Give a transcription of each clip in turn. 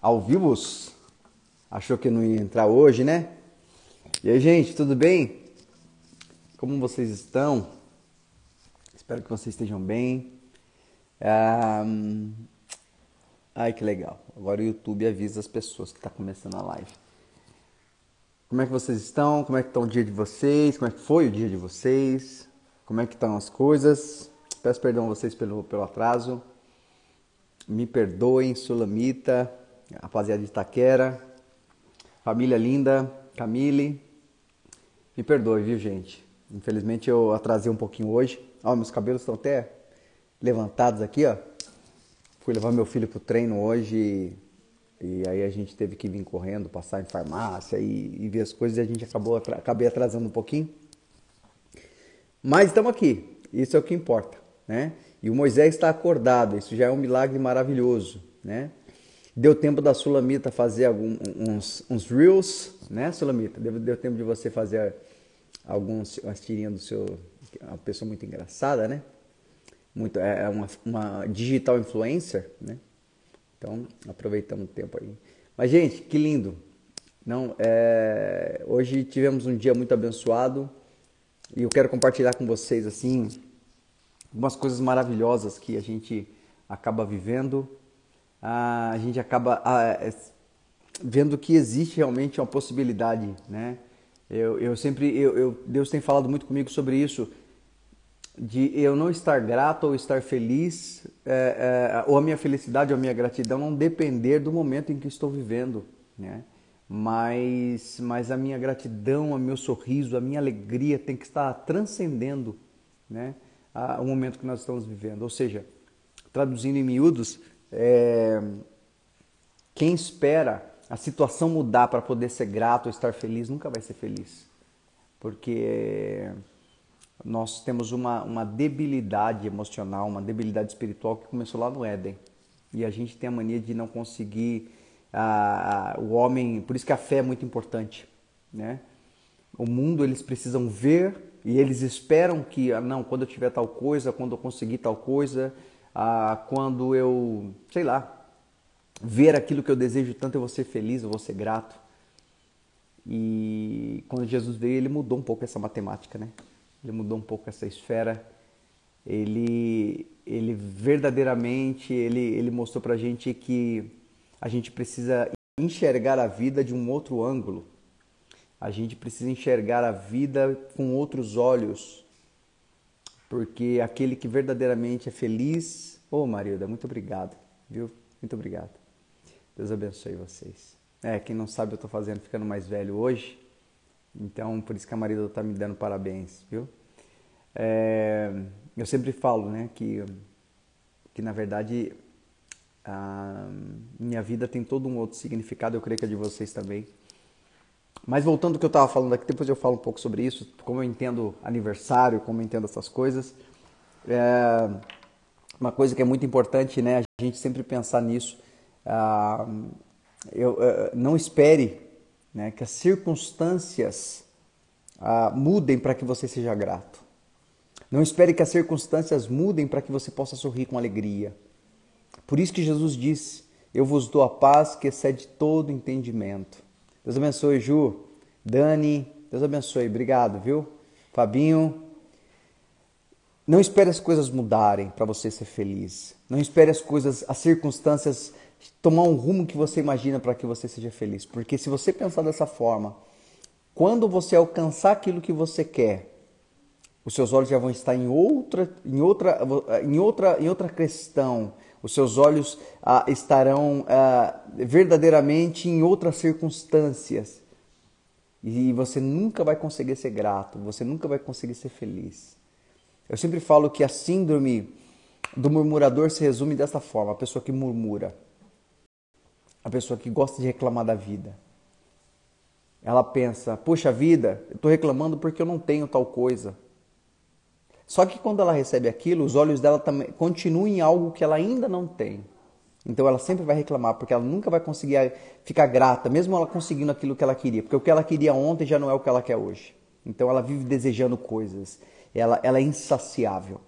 ao vivo. Achou que não ia entrar hoje, né? E aí, gente, tudo bem? Como vocês estão? Espero que vocês estejam bem. Ah, ai, que legal. Agora o YouTube avisa as pessoas que está começando a live. Como é que vocês estão? Como é que está o dia de vocês? Como é que foi o dia de vocês? Como é que estão as coisas? Peço perdão a vocês pelo, pelo atraso. Me perdoem, Sulamita, rapaziada de Itaquera, família linda, Camille. Me perdoe, viu, gente? Infelizmente eu atrasei um pouquinho hoje. Ó, meus cabelos estão até levantados aqui, ó. Fui levar meu filho pro treino hoje e, aí a gente teve que vir correndo, passar em farmácia e, e ver as coisas e a gente acabou acabei atrasando um pouquinho. Mas estamos aqui. Isso é o que importa, né? E o Moisés está acordado. Isso já é um milagre maravilhoso, né? Deu tempo da Sulamita fazer alguns uns, uns reels, né, Sulamita? Deu, deu tempo de você fazer alguns umas tirinhas do seu uma pessoa muito engraçada, né? Muito é, é uma, uma digital influencer, né? Então aproveitamos o tempo aí. Mas gente, que lindo! Não, é, hoje tivemos um dia muito abençoado e eu quero compartilhar com vocês assim algumas coisas maravilhosas que a gente acaba vivendo a gente acaba vendo que existe realmente uma possibilidade, né? Eu, eu sempre, eu, eu, Deus tem falado muito comigo sobre isso, de eu não estar grato ou estar feliz, é, é, ou a minha felicidade ou a minha gratidão não depender do momento em que estou vivendo, né? Mas, mas a minha gratidão, o meu sorriso, a minha alegria tem que estar transcendendo, né? O momento que nós estamos vivendo. Ou seja, traduzindo em miúdos, é, quem espera a situação mudar para poder ser grato estar feliz nunca vai ser feliz. Porque nós temos uma, uma debilidade emocional, uma debilidade espiritual que começou lá no Éden. E a gente tem a mania de não conseguir. Ah, o homem. Por isso que a fé é muito importante. Né? O mundo eles precisam ver e eles esperam que, ah, não, quando eu tiver tal coisa, quando eu conseguir tal coisa, ah, quando eu, sei lá, ver aquilo que eu desejo tanto, eu vou ser feliz, eu vou ser grato. E quando Jesus veio, ele mudou um pouco essa matemática, né? Ele mudou um pouco essa esfera. Ele, ele verdadeiramente, ele, ele mostrou pra gente que a gente precisa enxergar a vida de um outro ângulo. A gente precisa enxergar a vida com outros olhos porque aquele que verdadeiramente é feliz. Ô oh, Marilda, muito obrigado, viu? Muito obrigado. Deus abençoe vocês. É, quem não sabe, eu estou fazendo ficando mais velho hoje, então por isso que a Marilda está me dando parabéns, viu? É, eu sempre falo, né, que, que na verdade a minha vida tem todo um outro significado, eu creio que a de vocês também. Mas voltando ao que eu estava falando aqui, depois eu falo um pouco sobre isso, como eu entendo aniversário, como eu entendo essas coisas. É uma coisa que é muito importante, né? A gente sempre pensar nisso. Ah, eu, é, não espere né, que as circunstâncias ah, mudem para que você seja grato. Não espere que as circunstâncias mudem para que você possa sorrir com alegria. Por isso que Jesus disse: Eu vos dou a paz que excede todo entendimento. Deus abençoe, Ju. Dani, Deus abençoe. Obrigado, viu? Fabinho. Não espere as coisas mudarem para você ser feliz. Não espere as coisas, as circunstâncias tomar um rumo que você imagina para que você seja feliz. Porque se você pensar dessa forma, quando você alcançar aquilo que você quer, os seus olhos já vão estar em outra, em outra, em outra, em outra questão, os seus olhos ah, estarão ah, verdadeiramente em outras circunstâncias. E você nunca vai conseguir ser grato, você nunca vai conseguir ser feliz. Eu sempre falo que a síndrome do murmurador se resume dessa forma: a pessoa que murmura, a pessoa que gosta de reclamar da vida. Ela pensa: puxa vida, eu estou reclamando porque eu não tenho tal coisa. Só que quando ela recebe aquilo, os olhos dela também continuam em algo que ela ainda não tem. Então ela sempre vai reclamar, porque ela nunca vai conseguir ficar grata, mesmo ela conseguindo aquilo que ela queria. Porque o que ela queria ontem já não é o que ela quer hoje. Então ela vive desejando coisas. Ela, ela é insaciável.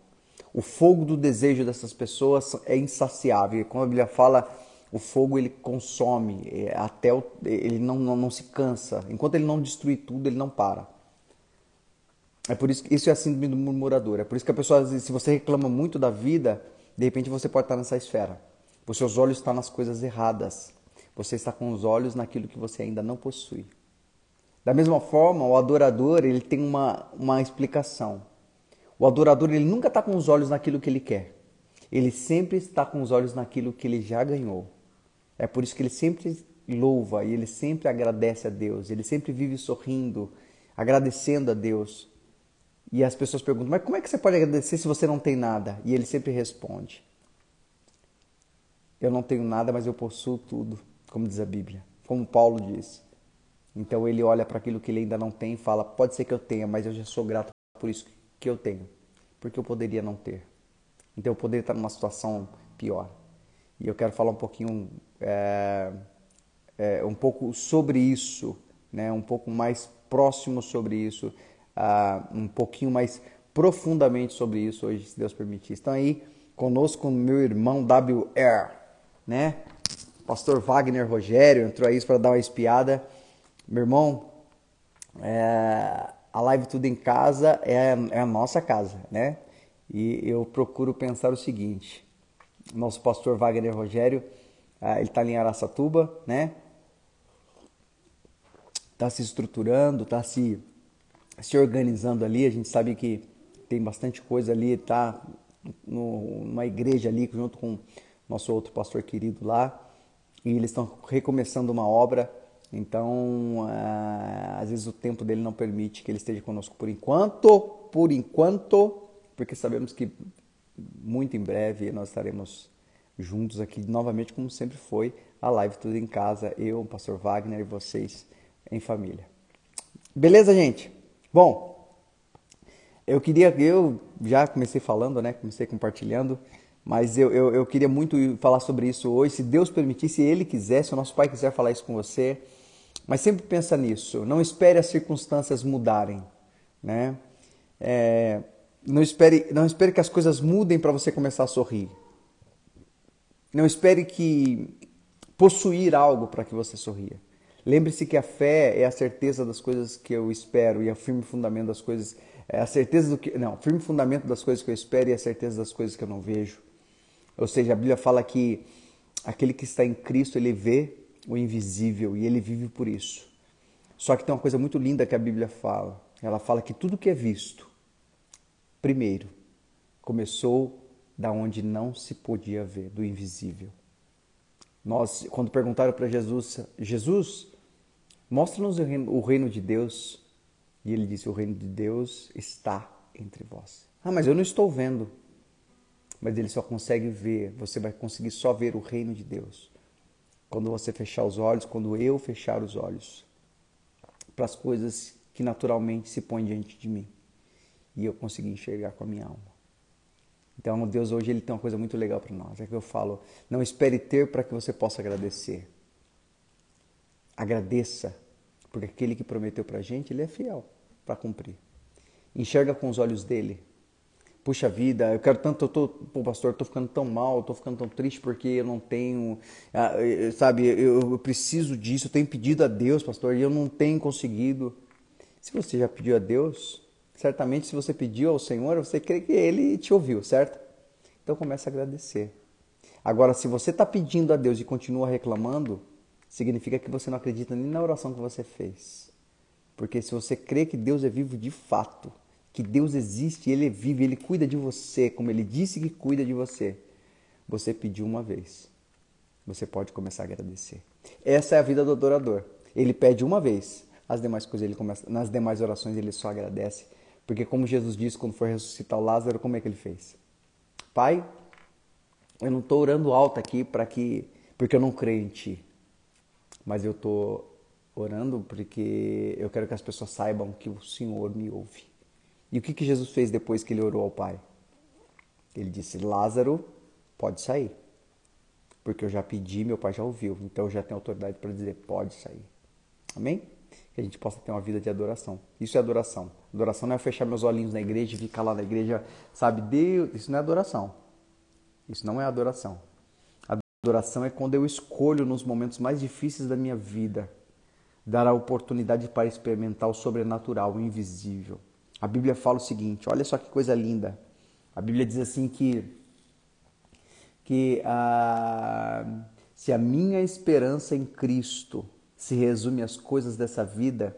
O fogo do desejo dessas pessoas é insaciável. Quando a Bíblia fala, O fogo ele consome, é, até o, ele não, não, não se cansa. Enquanto ele não destruir tudo, ele não para. É por isso que isso é a síndrome do murmurador. É por isso que a pessoa, se você reclama muito da vida, de repente você pode estar nessa esfera. Os seus olhos estão nas coisas erradas. Você está com os olhos naquilo que você ainda não possui. Da mesma forma, o adorador ele tem uma, uma explicação. O adorador ele nunca está com os olhos naquilo que ele quer. Ele sempre está com os olhos naquilo que ele já ganhou. É por isso que ele sempre louva e ele sempre agradece a Deus. Ele sempre vive sorrindo, agradecendo a Deus. E as pessoas perguntam: Mas como é que você pode agradecer se você não tem nada? E ele sempre responde: Eu não tenho nada, mas eu possuo tudo, como diz a Bíblia, como Paulo diz. Então ele olha para aquilo que ele ainda não tem e fala: Pode ser que eu tenha, mas eu já sou grato por isso que eu tenho, porque eu poderia não ter. Então eu poderia estar numa situação pior. E eu quero falar um pouquinho, é, é, um pouco sobre isso, né? um pouco mais próximo sobre isso um pouquinho mais profundamente sobre isso hoje, se Deus permitir. Estão aí conosco meu irmão WR, né? Pastor Wagner Rogério entrou aí para dar uma espiada. Meu irmão, é, a live Tudo em Casa é, é a nossa casa, né? E eu procuro pensar o seguinte: nosso pastor Wagner Rogério, uh, ele está em Araçatuba, né? Está se estruturando, está se se organizando ali. A gente sabe que tem bastante coisa ali, tá numa igreja ali junto com nosso outro pastor querido lá. E eles estão recomeçando uma obra. Então, é, às vezes o tempo dele não permite que ele esteja conosco por enquanto, por enquanto, porque sabemos que muito em breve nós estaremos juntos aqui novamente, como sempre foi, a live tudo em casa, eu, o pastor Wagner e vocês em família. Beleza, gente? Bom, eu queria, eu já comecei falando, né? Comecei compartilhando, mas eu, eu, eu, queria muito falar sobre isso hoje. Se Deus permitir, se Ele quiser, se o nosso Pai quiser falar isso com você, mas sempre pensa nisso. Não espere as circunstâncias mudarem, né? É, não espere, não espere que as coisas mudem para você começar a sorrir. Não espere que possuir algo para que você sorria. Lembre-se que a fé é a certeza das coisas que eu espero e o firme fundamento das coisas é a certeza do que não, firme fundamento das coisas que eu espero e a certeza das coisas que eu não vejo. Ou seja, a Bíblia fala que aquele que está em Cristo, ele vê o invisível e ele vive por isso. Só que tem uma coisa muito linda que a Bíblia fala. Ela fala que tudo que é visto, primeiro, começou da onde não se podia ver, do invisível. Nós, quando perguntaram para Jesus, Jesus, Mostra-nos o reino de Deus. E ele disse: O reino de Deus está entre vós. Ah, mas eu não estou vendo. Mas ele só consegue ver, você vai conseguir só ver o reino de Deus. Quando você fechar os olhos, quando eu fechar os olhos para as coisas que naturalmente se põem diante de mim. E eu conseguir enxergar com a minha alma. Então, Deus hoje ele tem uma coisa muito legal para nós. É que eu falo, não espere ter para que você possa agradecer. Agradeça porque aquele que prometeu para a gente, ele é fiel para cumprir. Enxerga com os olhos dele. Puxa vida, eu quero tanto, eu tô, pô, pastor, eu tô ficando tão mal, eu tô ficando tão triste porque eu não tenho, ah, sabe, eu, eu preciso disso, eu tenho pedido a Deus, pastor, e eu não tenho conseguido. Se você já pediu a Deus, certamente se você pediu ao Senhor, você crê que Ele te ouviu, certo? Então comece a agradecer. Agora, se você está pedindo a Deus e continua reclamando, significa que você não acredita nem na oração que você fez. Porque se você crê que Deus é vivo de fato, que Deus existe, Ele é vivo, Ele cuida de você, como Ele disse que cuida de você, você pediu uma vez. Você pode começar a agradecer. Essa é a vida do adorador. Ele pede uma vez, as demais coisas ele começa, nas demais orações ele só agradece, porque como Jesus disse quando foi ressuscitar o Lázaro, como é que ele fez? Pai, eu não estou orando alto aqui para que porque eu não creio em ti mas eu estou orando porque eu quero que as pessoas saibam que o Senhor me ouve. E o que, que Jesus fez depois que ele orou ao Pai? Ele disse: Lázaro, pode sair. Porque eu já pedi, meu Pai já ouviu. Então eu já tenho autoridade para dizer: pode sair. Amém? Que a gente possa ter uma vida de adoração. Isso é adoração. Adoração não é fechar meus olhinhos na igreja e ficar lá na igreja, sabe? Deus, isso não é adoração. Isso não é adoração. Adoração é quando eu escolho nos momentos mais difíceis da minha vida dar a oportunidade para experimentar o sobrenatural, o invisível. A Bíblia fala o seguinte, olha só que coisa linda. A Bíblia diz assim que que ah, se a minha esperança em Cristo se resume às coisas dessa vida,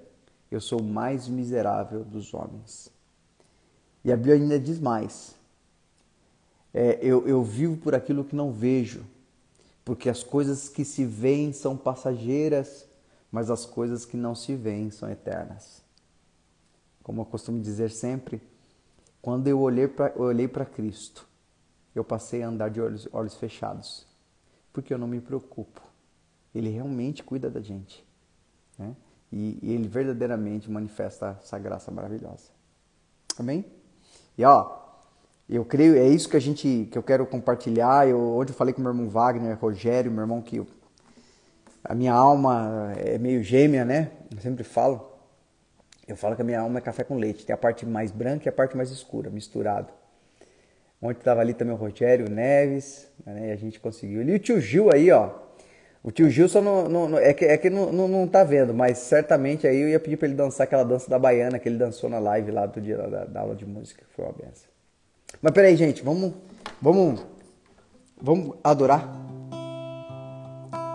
eu sou o mais miserável dos homens. E a Bíblia ainda diz mais: é, eu, eu vivo por aquilo que não vejo, porque as coisas que se veem são passageiras, mas as coisas que não se veem são eternas. Como eu costumo dizer sempre, quando eu olhei para Cristo, eu passei a andar de olhos, olhos fechados, porque eu não me preocupo. Ele realmente cuida da gente. Né? E, e ele verdadeiramente manifesta essa graça maravilhosa. Amém? E ó, eu creio, é isso que a gente, que eu quero compartilhar. Eu, eu falei com meu irmão Wagner, Rogério, meu irmão que eu, a minha alma é meio gêmea, né? Eu sempre falo. Eu falo que a minha alma é café com leite. Tem a parte mais branca e a parte mais escura, misturado. Ontem estava ali também o Rogério Neves, né? E a gente conseguiu. E o tio Gil aí, ó. O tio Gil só não, não, é que, é que não, não, não tá vendo, mas certamente aí eu ia pedir para ele dançar aquela dança da baiana que ele dançou na live lá do dia da, da aula de música. Foi uma benção. Mas peraí, gente, vamos, vamos, vamos adorar.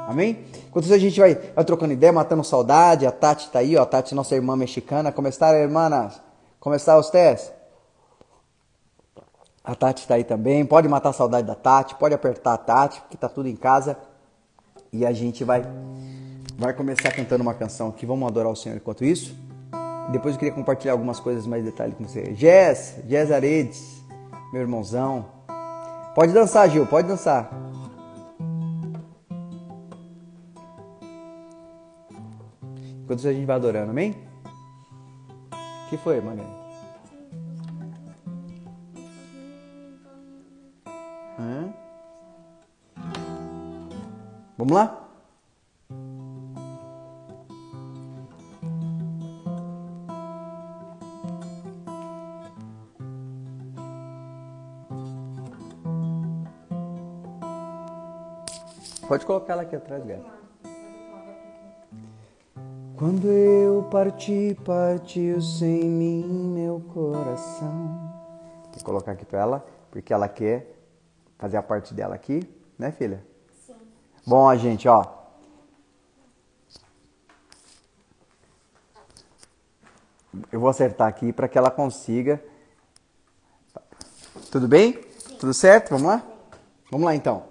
Amém? Enquanto isso a gente vai, vai trocando ideia, matando saudade. A Tati tá aí, ó. A Tati, nossa irmã mexicana. Como está, hermanas? Como está vocês? A Tati está aí também. Pode matar a saudade da Tati, pode apertar a Tati, porque tá tudo em casa. E a gente vai vai começar cantando uma canção aqui. Vamos adorar o Senhor enquanto isso. Depois eu queria compartilhar algumas coisas mais detalhes com você. Jess, Jess Aredes, meu irmãozão. Pode dançar, Gil, pode dançar. Enquanto isso a gente vai adorando, amém? O que foi, Magali? Vamos lá? Pode colocar ela aqui atrás, gata. Quando eu parti, partiu sem mim meu coração. Vou colocar aqui para ela, porque ela quer fazer a parte dela aqui, né, filha? Bom, gente, ó. Eu vou acertar aqui para que ela consiga. Tudo bem? Sim. Tudo certo? Vamos lá? Vamos lá então.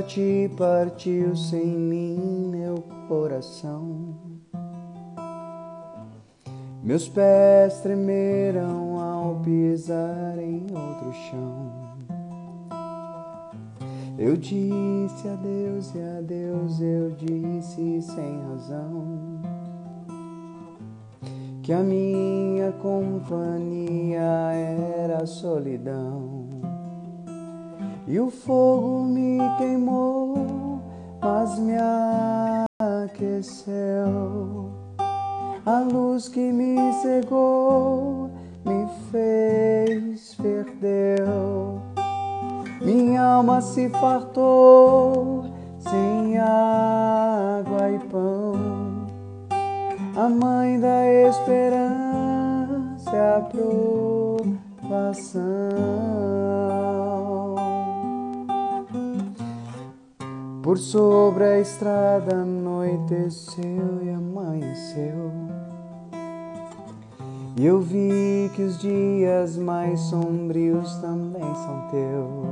Eu parti, partiu sem mim meu coração. Meus pés tremeram ao pisar em outro chão. Eu disse adeus e adeus, eu disse sem razão. Que a minha companhia era a solidão. E o fogo me queimou, mas me aqueceu. A luz que me cegou me fez perder. Minha alma se fartou sem água e pão. A mãe da esperança é a provação. Por sobre a estrada anoiteceu e amanheceu. E eu vi que os dias mais sombrios também são teus.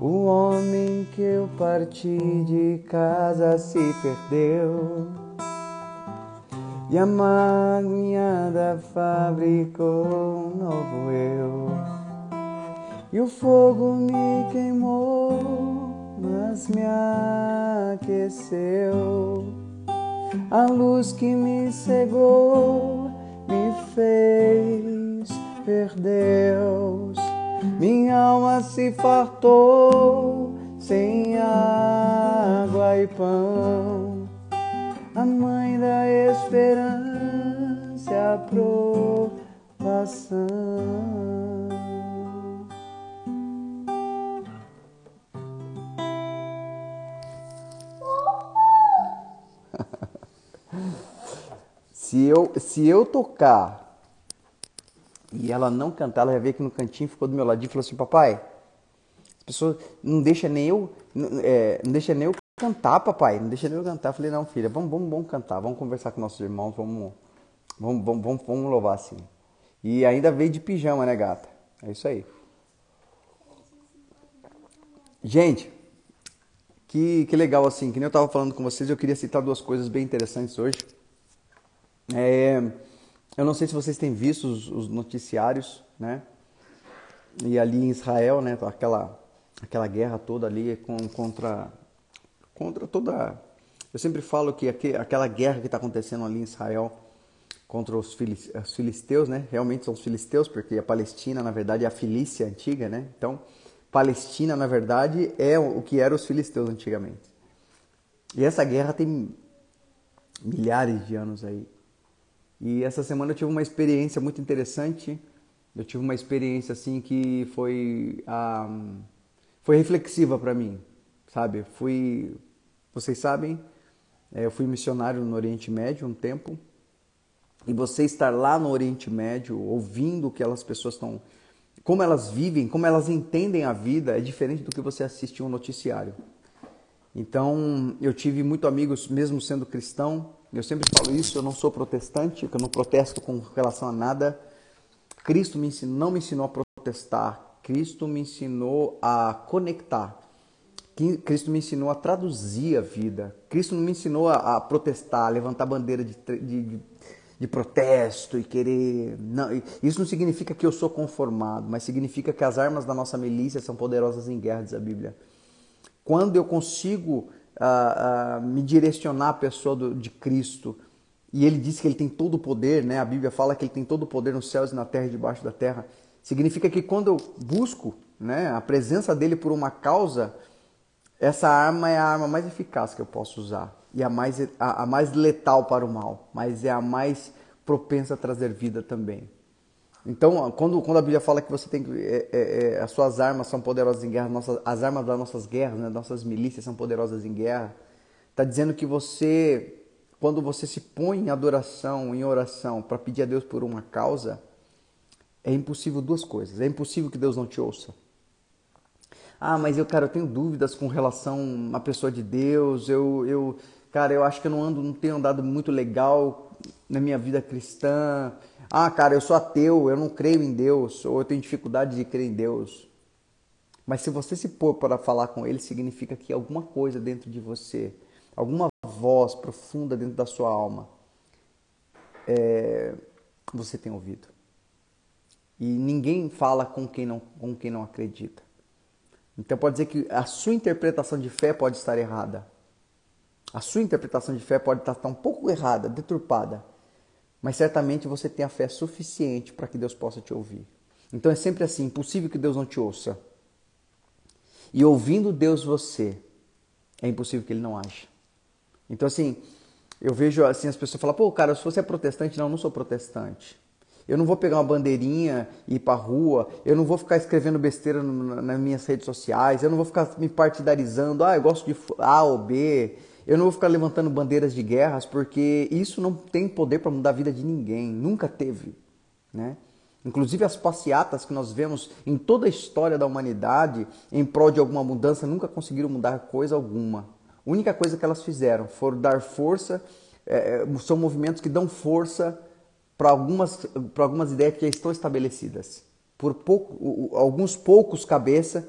O homem que eu parti de casa se perdeu. E a da fabricou um novo eu. E o fogo me queimou mas me aqueceu. A luz que me cegou me fez ver Deus. minha alma se fartou sem água e pão. A mãe da esperança, a provação. Se eu, se eu tocar e ela não cantar, ela já veio aqui no cantinho, ficou do meu ladinho e falou assim: Papai, as pessoas não deixa nem eu, é, não deixa nem eu cantar, papai, não deixa nem eu cantar. Eu falei: Não, filha, vamos, vamos, vamos cantar, vamos conversar com nossos irmãos, vamos, vamos, vamos, vamos, vamos louvar assim. E ainda veio de pijama, né, gata? É isso aí. Gente, que, que legal assim, que nem eu estava falando com vocês, eu queria citar duas coisas bem interessantes hoje. É, eu não sei se vocês têm visto os, os, noticiários, né? E ali em Israel, né? Aquela, aquela guerra toda ali com, contra, contra toda. Eu sempre falo que aqui, aquela guerra que está acontecendo ali em Israel contra os, os filisteus, né? Realmente são os filisteus, porque a Palestina, na verdade, é a Filícia antiga, né? Então, Palestina, na verdade, é o que eram os filisteus antigamente. E essa guerra tem milhares de anos aí. E essa semana eu tive uma experiência muito interessante. Eu tive uma experiência assim que foi um, foi reflexiva para mim, sabe? Fui, vocês sabem, é, eu fui missionário no Oriente Médio um tempo. E você estar lá no Oriente Médio, ouvindo o que aquelas pessoas estão, como elas vivem, como elas entendem a vida, é diferente do que você assistir um noticiário. Então, eu tive muito amigos, mesmo sendo cristão, eu sempre falo isso, eu não sou protestante, eu não protesto com relação a nada. Cristo me ensinou, não me ensinou a protestar, Cristo me ensinou a conectar. Cristo me ensinou a traduzir a vida. Cristo não me ensinou a, a protestar, a levantar bandeira de, de, de, protesto e querer. Não, isso não significa que eu sou conformado, mas significa que as armas da nossa milícia são poderosas em guerra, diz a Bíblia. Quando eu consigo me direcionar à pessoa do, de Cristo. E ele diz que ele tem todo o poder, né? A Bíblia fala que ele tem todo o poder nos céus e na terra e debaixo da terra. Significa que quando eu busco né, a presença dele por uma causa, essa arma é a arma mais eficaz que eu posso usar e a mais, a, a mais letal para o mal, mas é a mais propensa a trazer vida também. Então, quando, quando a Bíblia fala que você tem que. É, é, é, as suas armas são poderosas em guerra, nossas, as armas das nossas guerras, né, nossas milícias são poderosas em guerra, está dizendo que você, quando você se põe em adoração, em oração, para pedir a Deus por uma causa, é impossível duas coisas. É impossível que Deus não te ouça. Ah, mas eu, cara, eu tenho dúvidas com relação à pessoa de Deus. Eu, eu, cara, eu acho que eu não ando, não tenho andado muito legal na minha vida cristã. Ah, cara, eu sou ateu, eu não creio em Deus, ou eu tenho dificuldade de crer em Deus. Mas se você se pôr para falar com ele, significa que alguma coisa dentro de você, alguma voz profunda dentro da sua alma, é, você tem ouvido. E ninguém fala com quem, não, com quem não acredita. Então pode dizer que a sua interpretação de fé pode estar errada. A sua interpretação de fé pode estar um pouco errada, deturpada mas certamente você tem a fé suficiente para que Deus possa te ouvir. Então é sempre assim, impossível que Deus não te ouça. E ouvindo Deus você, é impossível que ele não haja. Então assim, eu vejo assim as pessoas falam: "Pô, cara, se você é protestante, não, eu não sou protestante. Eu não vou pegar uma bandeirinha e ir para rua, eu não vou ficar escrevendo besteira nas minhas redes sociais, eu não vou ficar me partidarizando, ah, eu gosto de A ou B, eu não vou ficar levantando bandeiras de guerras porque isso não tem poder para mudar a vida de ninguém, nunca teve, né? Inclusive as passeatas que nós vemos em toda a história da humanidade em prol de alguma mudança nunca conseguiram mudar coisa alguma. A única coisa que elas fizeram foi dar força, é, é são movimentos que dão força para algumas, algumas ideias que já estão estabelecidas. Por pouco, alguns poucos cabeça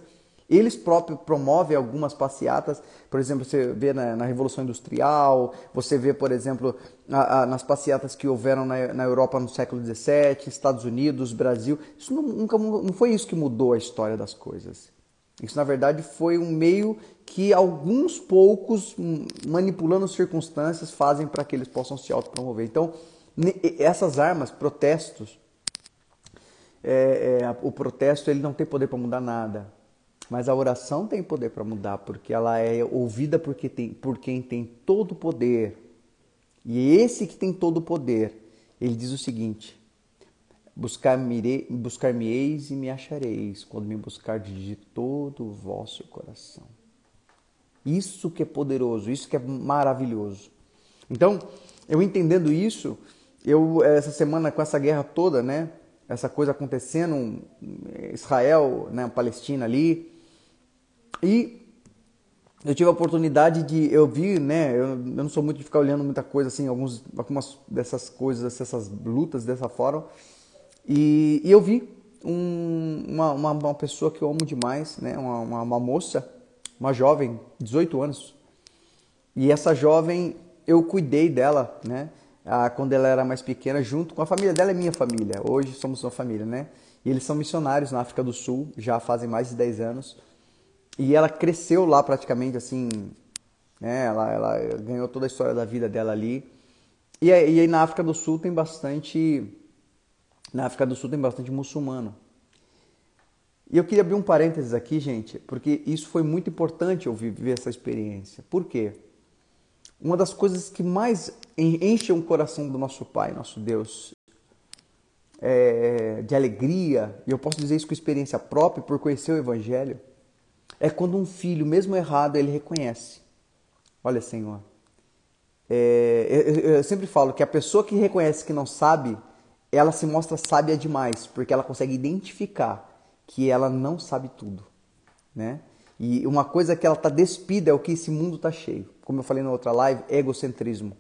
eles próprios promovem algumas passeatas, por exemplo, você vê na, na Revolução Industrial, você vê, por exemplo, a, a, nas passeatas que houveram na, na, Europa no século XVII, Estados Unidos, Brasil. Isso não, nunca não foi isso que mudou a história das coisas. Isso, na verdade, foi um meio que alguns poucos, manipulando circunstâncias, fazem para que eles possam se autopromover. Então, essas armas, protestos, é, é, o protesto ele não tem poder para mudar nada. Mas a oração tem poder para mudar, porque ela é ouvida porque tem, por quem tem todo o poder. E esse que tem todo o poder, ele diz o seguinte: Buscar-me-eis buscar e me achareis, quando me buscardes de todo o vosso coração. Isso que é poderoso, isso que é maravilhoso. Então, eu entendendo isso, eu essa semana com essa guerra toda, né, essa coisa acontecendo, Israel, né, Palestina ali, e eu tive a oportunidade de, eu vi, né, eu, eu não sou muito de ficar olhando muita coisa assim, alguns, algumas dessas coisas, dessas lutas dessa forma, e, e eu vi um, uma, uma, uma, pessoa que eu amo demais, né, uma, uma, uma moça, uma jovem, 18 anos, e essa jovem, eu cuidei dela, né, quando ela era mais pequena, junto com a família dela, é minha família, hoje somos uma família, né, e eles são missionários na África do Sul, já fazem mais de 10 anos, e ela cresceu lá praticamente assim, né? Ela, ela ganhou toda a história da vida dela ali. E, aí na África do Sul tem bastante. Na África do Sul tem bastante muçulmano. E eu queria abrir um parênteses aqui, gente, porque isso foi muito importante eu viver essa experiência. Por quê? Uma das coisas que mais enche o coração do nosso Pai, nosso Deus, é, de alegria, e eu posso dizer isso com experiência própria por conhecer o Evangelho, é quando um filho, mesmo errado, ele reconhece. Olha, Senhor, é, eu, eu sempre falo que a pessoa que reconhece que não sabe, ela se mostra sábia demais, porque ela consegue identificar que ela não sabe tudo, né? E uma coisa que ela está despida é o que esse mundo está cheio. Como eu falei na outra live, egocentrismo.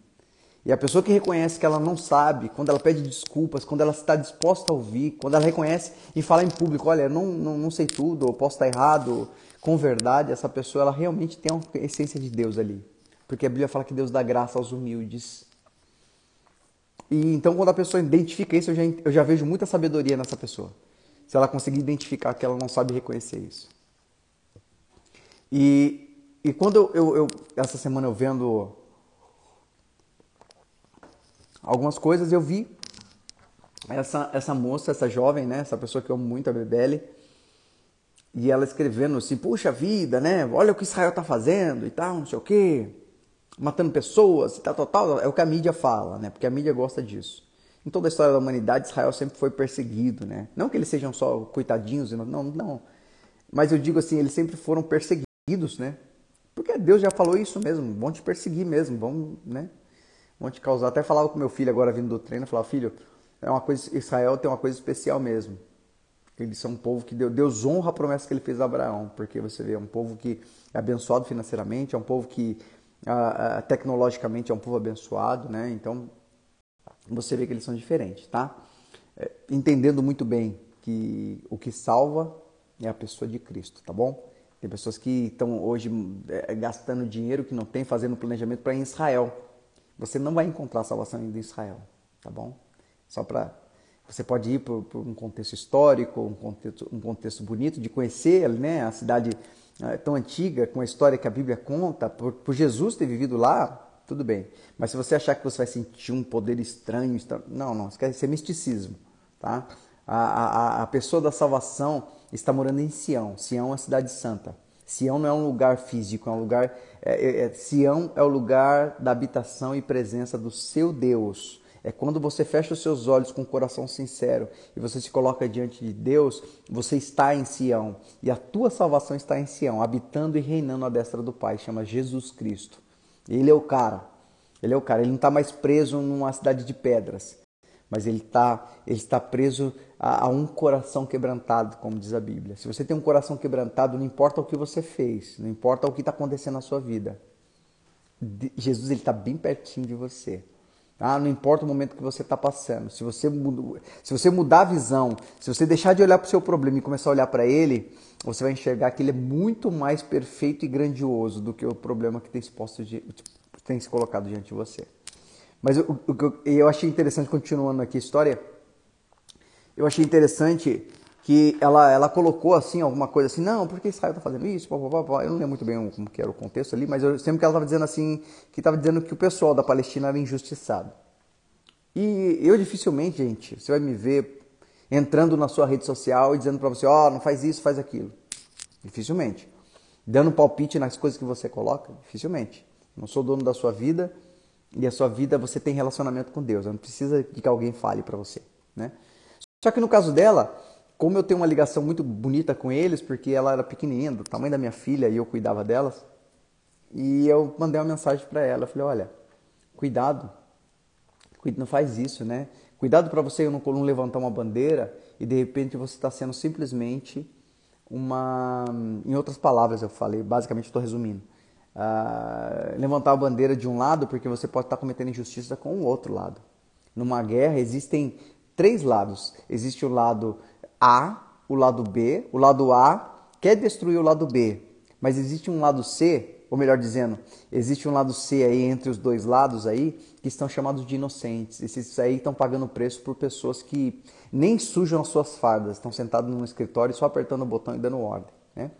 E a pessoa que reconhece que ela não sabe, quando ela pede desculpas, quando ela está disposta a ouvir, quando ela reconhece e fala em público, olha, não, não, não sei tudo, ou posso estar errado, com verdade, essa pessoa ela realmente tem uma essência de Deus ali. Porque a Bíblia fala que Deus dá graça aos humildes. E então quando a pessoa identifica isso, eu já, eu já vejo muita sabedoria nessa pessoa. Se ela conseguir identificar que ela não sabe reconhecer isso. E, e quando eu, eu, eu essa semana eu vendo algumas coisas, eu vi essa, essa moça, essa jovem, né, essa pessoa que eu amo muito, a Bebele, e ela escrevendo assim, puxa vida, né? Olha o que Israel está fazendo e tal, não sei o quê. Matando pessoas e tal, tal, tal. É o que a mídia fala, né? Porque a mídia gosta disso. Em toda a história da humanidade, Israel sempre foi perseguido, né? Não que eles sejam só coitadinhos, não, não. Mas eu digo assim, eles sempre foram perseguidos, né? Porque Deus já falou isso mesmo, vão te perseguir mesmo, vão, né? Vão te causar. Até falava com meu filho agora vindo do treino, falava, filho, é uma coisa, Israel tem uma coisa especial mesmo. Eles são um povo que Deus honra a promessa que ele fez a Abraão, porque você vê, é um povo que é abençoado financeiramente, é um povo que uh, tecnologicamente é um povo abençoado, né? Então você vê que eles são diferentes, tá? É, entendendo muito bem que o que salva é a pessoa de Cristo, tá bom? Tem pessoas que estão hoje é, gastando dinheiro que não tem, fazendo planejamento para Israel. Você não vai encontrar salvação em Israel, tá bom? Só para você pode ir por, por um contexto histórico, um contexto, um contexto bonito, de conhecer né, a cidade é, tão antiga, com a história que a Bíblia conta, por, por, Jesus ter vivido lá, tudo bem. Mas se você achar que você vai sentir um poder estranho, estranho não, não, isso ser misticismo. Tá? A, a, a pessoa da salvação está morando em Sião. Sião é uma cidade santa. Sião não é um lugar físico, é um lugar. É, é, é Sião é o lugar da habitação e presença do seu Deus. É quando você fecha os seus olhos com o coração sincero e você se coloca diante de Deus, você está em Sião. E a tua salvação está em Sião, habitando e reinando à destra do Pai, chama Jesus Cristo. Ele é o cara. Ele é o cara. Ele não está mais preso numa cidade de pedras, mas ele, tá, ele está preso a, a um coração quebrantado, como diz a Bíblia. Se você tem um coração quebrantado, não importa o que você fez, não importa o que está acontecendo na sua vida, Jesus ele está bem pertinho de você. Ah, não importa o momento que você está passando. Se você, se você mudar a visão, se você deixar de olhar para o seu problema e começar a olhar para ele, você vai enxergar que ele é muito mais perfeito e grandioso do que o problema que tem se, posto de, tem se colocado diante de você. Mas o, eu achei interessante, continuando aqui a história, eu achei interessante que ela, ela colocou assim alguma coisa assim, não, por que Israel está fazendo isso? Eu não lembro muito bem como que era o contexto ali, mas eu sempre que ela estava dizendo assim, que estava dizendo que o pessoal da Palestina era injustiçado. E eu dificilmente, gente, você vai me ver, entrando na sua rede social e dizendo para você, ó, oh, não faz isso, faz aquilo. Dificilmente. Dando palpite nas coisas que você coloca? Dificilmente. não sou dono da sua vida e a sua vida você tem relacionamento com Deus. Não precisa de que alguém fale para você, né? Só que no caso dela, como eu tenho uma ligação muito bonita com eles, porque ela era pequenininha, do tamanho da minha filha, e eu cuidava delas, e eu mandei uma mensagem para ela, eu falei, olha, cuidado, não faz isso, né? Cuidado para você não, levantar uma bandeira e de repente você está sendo simplesmente uma. Em outras palavras, eu falei, basicamente estou resumindo. Uh, levantar a bandeira de um lado porque você pode estar tá cometendo injustiça com o outro lado. Numa guerra existem três lados: existe o lado A, o lado B. O lado A quer destruir o lado B, mas existe um lado C ou melhor dizendo, existe um lado C aí entre os dois lados aí, que estão chamados de inocentes. Esses aí estão pagando preço por pessoas que nem sujam as suas fardas, estão sentados num escritório só apertando o botão e dando ordem. Né?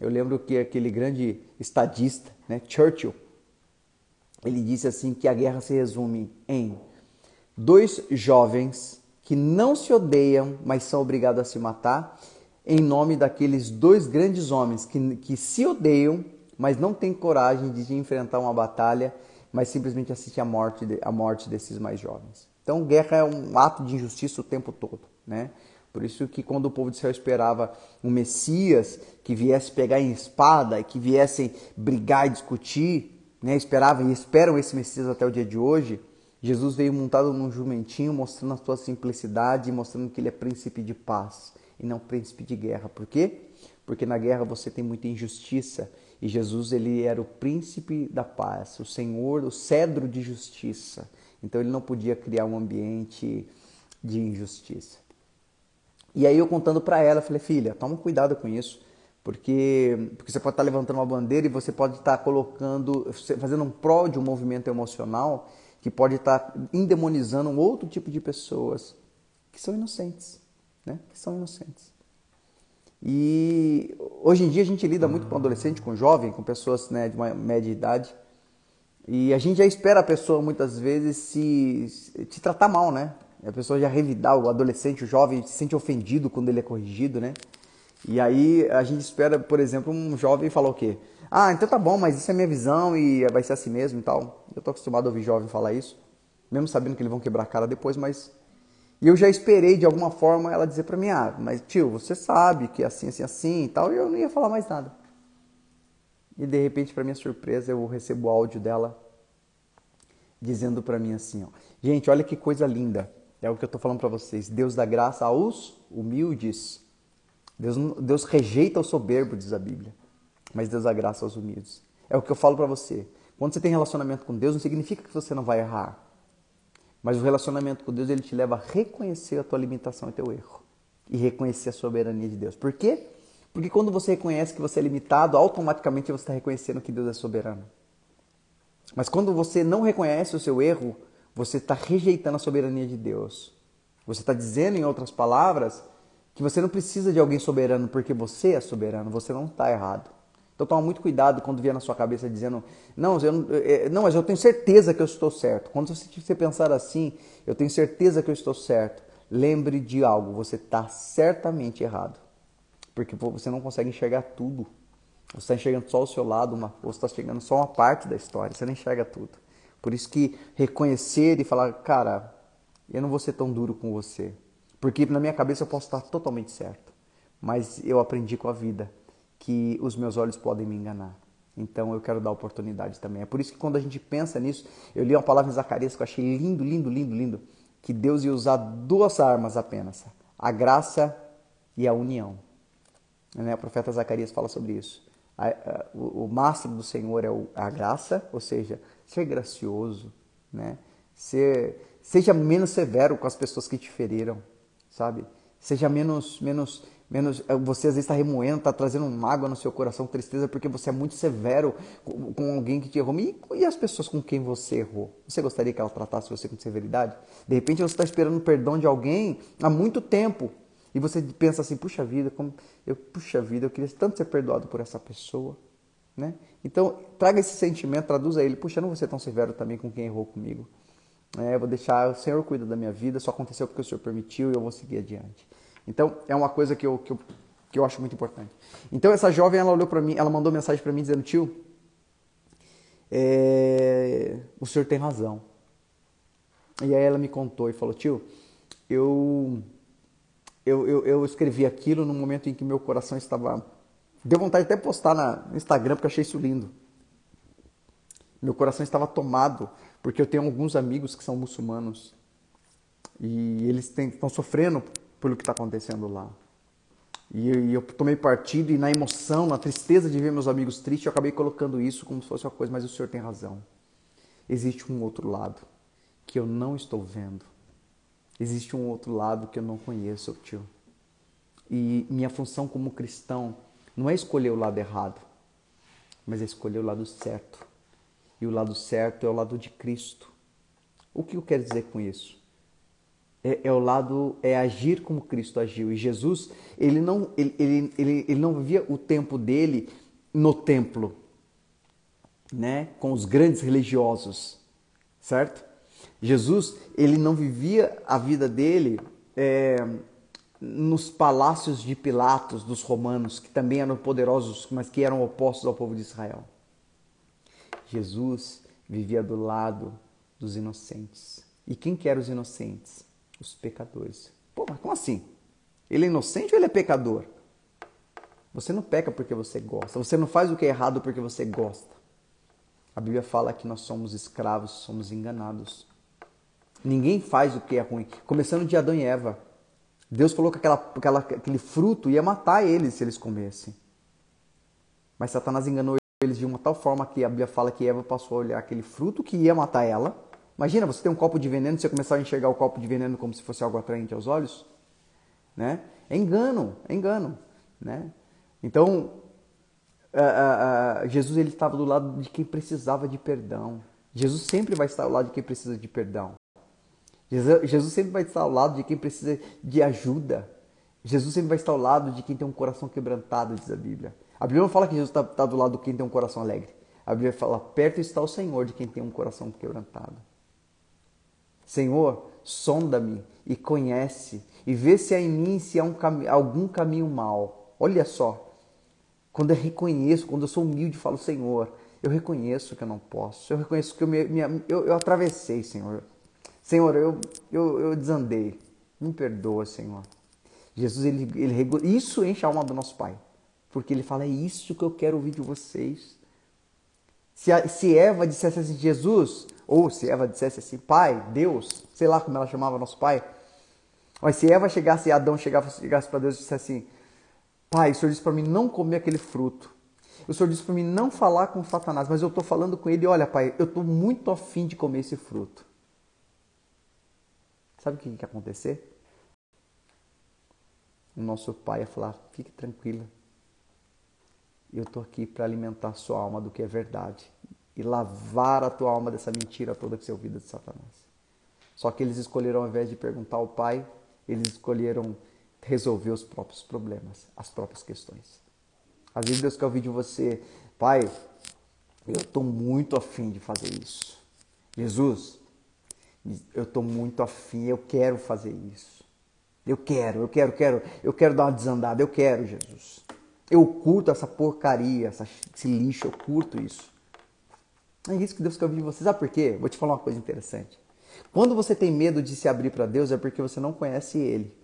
Eu lembro que aquele grande estadista, né, Churchill, ele disse assim que a guerra se resume em dois jovens que não se odeiam, mas são obrigados a se matar, em nome daqueles dois grandes homens que, que se odeiam, mas não tem coragem de enfrentar uma batalha, mas simplesmente assiste a morte, de, a morte desses mais jovens. Então, guerra é um ato de injustiça o tempo todo, né? Por isso que quando o povo de Israel esperava um Messias que viesse pegar em espada e que viessem brigar e discutir, né? esperavam e esperam esse Messias até o dia de hoje, Jesus veio montado num jumentinho, mostrando a sua simplicidade mostrando que ele é príncipe de paz e não príncipe de guerra. Por quê? Porque na guerra você tem muita injustiça e Jesus ele era o príncipe da paz, o Senhor, o cedro de justiça. Então ele não podia criar um ambiente de injustiça. E aí eu contando para ela, falei: "Filha, toma cuidado com isso, porque porque você pode estar levantando uma bandeira e você pode estar colocando, fazendo um pró de um movimento emocional que pode estar endemonizando um outro tipo de pessoas que são inocentes, né? Que são inocentes. E hoje em dia a gente lida muito com adolescente, com jovem, com pessoas né, de uma média idade. E a gente já espera a pessoa muitas vezes se, se te tratar mal, né? A pessoa já revidar, o adolescente, o jovem, se sente ofendido quando ele é corrigido, né? E aí a gente espera, por exemplo, um jovem falar o quê? Ah, então tá bom, mas isso é minha visão e vai ser assim mesmo e tal. Eu tô acostumado a ouvir jovem falar isso, mesmo sabendo que eles vão quebrar a cara depois, mas e eu já esperei de alguma forma ela dizer para mim: "Ah, mas tio, você sabe que é assim, assim, assim" e tal, e eu não ia falar mais nada. E de repente, para minha surpresa, eu recebo o áudio dela dizendo para mim assim, ó: "Gente, olha que coisa linda. É o que eu tô falando para vocês. Deus dá graça aos humildes. Deus, Deus rejeita o soberbo, diz a Bíblia, mas Deus dá graça aos humildes. É o que eu falo para você. Quando você tem relacionamento com Deus, não significa que você não vai errar. Mas o relacionamento com Deus ele te leva a reconhecer a tua limitação e teu erro e reconhecer a soberania de Deus. Por quê? Porque quando você reconhece que você é limitado, automaticamente você está reconhecendo que Deus é soberano. Mas quando você não reconhece o seu erro, você está rejeitando a soberania de Deus. Você está dizendo, em outras palavras, que você não precisa de alguém soberano porque você é soberano. Você não está errado. Então toma muito cuidado quando vier na sua cabeça dizendo, não, eu, é, não, mas eu tenho certeza que eu estou certo. Quando você, você pensar assim, eu tenho certeza que eu estou certo, lembre de algo, você está certamente errado. Porque você não consegue enxergar tudo. Você está enxergando só o seu lado, uma, você está enxergando só uma parte da história, você não enxerga tudo. Por isso que reconhecer e falar, cara, eu não vou ser tão duro com você. Porque na minha cabeça eu posso estar totalmente certo. Mas eu aprendi com a vida que os meus olhos podem me enganar. Então eu quero dar oportunidade também. É por isso que quando a gente pensa nisso, eu li uma palavra em Zacarias que eu achei lindo, lindo, lindo, lindo, que Deus ia usar duas armas apenas: a graça e a união. Né? O profeta Zacarias fala sobre isso. o, mastro do Senhor é a graça, ou seja, ser gracioso, né? Ser, seja menos severo com as pessoas que te feriram, sabe? Seja menos, menos menos eh, você às vezes está remoendo, está trazendo mágoa no seu coração, tristeza, porque você é muito severo com, alguém que te errou. E, e, as pessoas com quem você errou? Você gostaria que ela tratasse você com severidade? De repente você está esperando perdão de alguém há muito tempo e você pensa assim, puxa vida, como eu, puxa vida, eu queria tanto ser perdoado por essa pessoa, né? Então traga esse sentimento, traduza ele, puxa, não vou ser tão severo também com quem errou comigo. É, vou deixar, o Senhor cuida da minha vida, só aconteceu porque o Senhor permitiu e eu vou seguir adiante. Então, é uma coisa que eu, que eu, que eu acho muito importante. Então, essa jovem, ela olhou para mim, ela mandou mensagem para mim dizendo, tio, é, o senhor tem razão. E aí ela me contou e falou, tio, eu, eu, eu, eu escrevi aquilo no momento em que meu coração estava... Deu vontade de até postar na, no Instagram, porque achei isso lindo. Meu coração estava tomado, porque eu tenho alguns amigos que são muçulmanos. E eles têm, estão sofrendo pelo que está acontecendo lá. E eu, tomei partido e na emoção, na tristeza de ver meus amigos tristes, eu acabei colocando isso como se fosse uma coisa, mas o senhor tem razão. Existe um outro lado que eu não estou vendo. Existe um outro lado que eu não conheço, tio. E minha função como cristão não é escolher o lado errado, mas é escolher o lado certo. E o lado certo é o lado de Cristo. O que eu quero dizer com isso? É, é, o lado é agir como Cristo agiu. E Jesus ele não ele, ele, ele, ele não vivia o tempo dele no templo né? Com os grandes religiosos certo? Jesus ele não vivia a vida dele é, nos palácios de Pilatos dos romanos que também eram poderosos mas que eram opostos ao povo de Israel. Jesus vivia do lado dos inocentes. E quem quer os inocentes os pecadores. Pô, mas como assim? Ele é inocente ou ele é pecador? Você não peca porque você gosta. Você não faz o que é errado porque você gosta. A Bíblia fala que nós somos escravos, somos enganados. Ninguém faz o que é ruim. Começando de Adão e Eva. Deus falou que aquela, aquela, aquele fruto ia matar eles se eles comessem. Mas Satanás enganou eles de uma tal forma que a Bíblia fala que Eva passou a olhar aquele fruto que ia matar ela Imagina, você tem um copo de veneno você começar a enxergar o copo de veneno como se fosse algo atraente aos olhos. Né? É engano, é engano. Né? Então, Jesus ele estava do lado de quem precisava de perdão. Jesus sempre vai estar ao lado de quem precisa de perdão. Jesus, Jesus sempre vai estar ao lado de quem precisa de ajuda. Jesus sempre vai estar ao lado de quem tem um coração quebrantado, diz a Bíblia. A Bíblia não fala que Jesus está, está do lado de quem tem um coração alegre. A Bíblia fala, perto está o Senhor de quem tem um coração quebrantado. Senhor, sonda-me e conhece e vê se há em mim se há um cam algum caminho mal. Olha só, quando eu reconheço, quando eu sou humilde, falo, Senhor, eu reconheço que eu não posso, eu reconheço que eu, me, eu, eu atravessei, Senhor. Senhor, eu, eu, eu desandei. Me perdoa, Senhor. Jesus, ele, ele, isso enche a alma do nosso Pai. Porque ele fala, é isso que eu quero ouvir de vocês. Se, a, se Eva dissesse assim, Jesus, ou se Eva dissesse assim, Pai, Deus, sei lá como ela chamava nosso Pai. Mas se Eva chegasse, Adão chegasse, chegasse para Deus e dissesse assim, Pai, o Senhor disse para mim não comer aquele fruto. O Senhor disse para mim não falar com Satanás, mas eu estou falando com ele, olha, Pai, eu estou muito afim de comer esse fruto. Sabe o que, que ia acontecer? O nosso pai ia falar, fique tranquila. Eu estou aqui para alimentar sua alma do que é verdade e lavar a tua alma dessa mentira toda que você ouviu de Satanás. Só que eles escolheram, ao invés de perguntar ao Pai, eles escolheram resolver os próprios problemas, as próprias questões. Às vezes Deus quer ouvir de você, Pai, eu estou muito afim de fazer isso. Jesus, eu estou muito afim, eu quero fazer isso. Eu quero, eu quero, quero, eu quero dar uma desandada, eu quero, Jesus. Eu curto essa porcaria, esse lixo, eu curto isso. É isso que Deus quer ouvir de você. Sabe por quê? Vou te falar uma coisa interessante. Quando você tem medo de se abrir para Deus, é porque você não conhece Ele.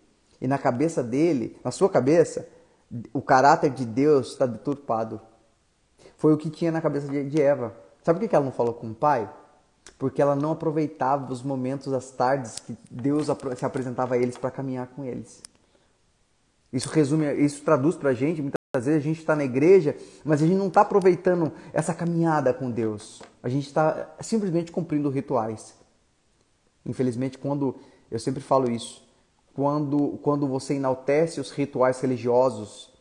E na cabeça dele, na sua cabeça, o caráter de Deus está deturpado. Foi o que tinha na cabeça de Eva. Sabe por que ela não falou com o pai? Porque ela não aproveitava os momentos, as tardes que Deus se apresentava a eles para caminhar com eles. Isso resume, isso traduz para a gente às vezes a gente está na igreja, mas a gente não está aproveitando essa caminhada com Deus. A gente está simplesmente cumprindo rituais. Infelizmente, quando eu sempre falo isso, quando, quando você enaltece os rituais religiosos,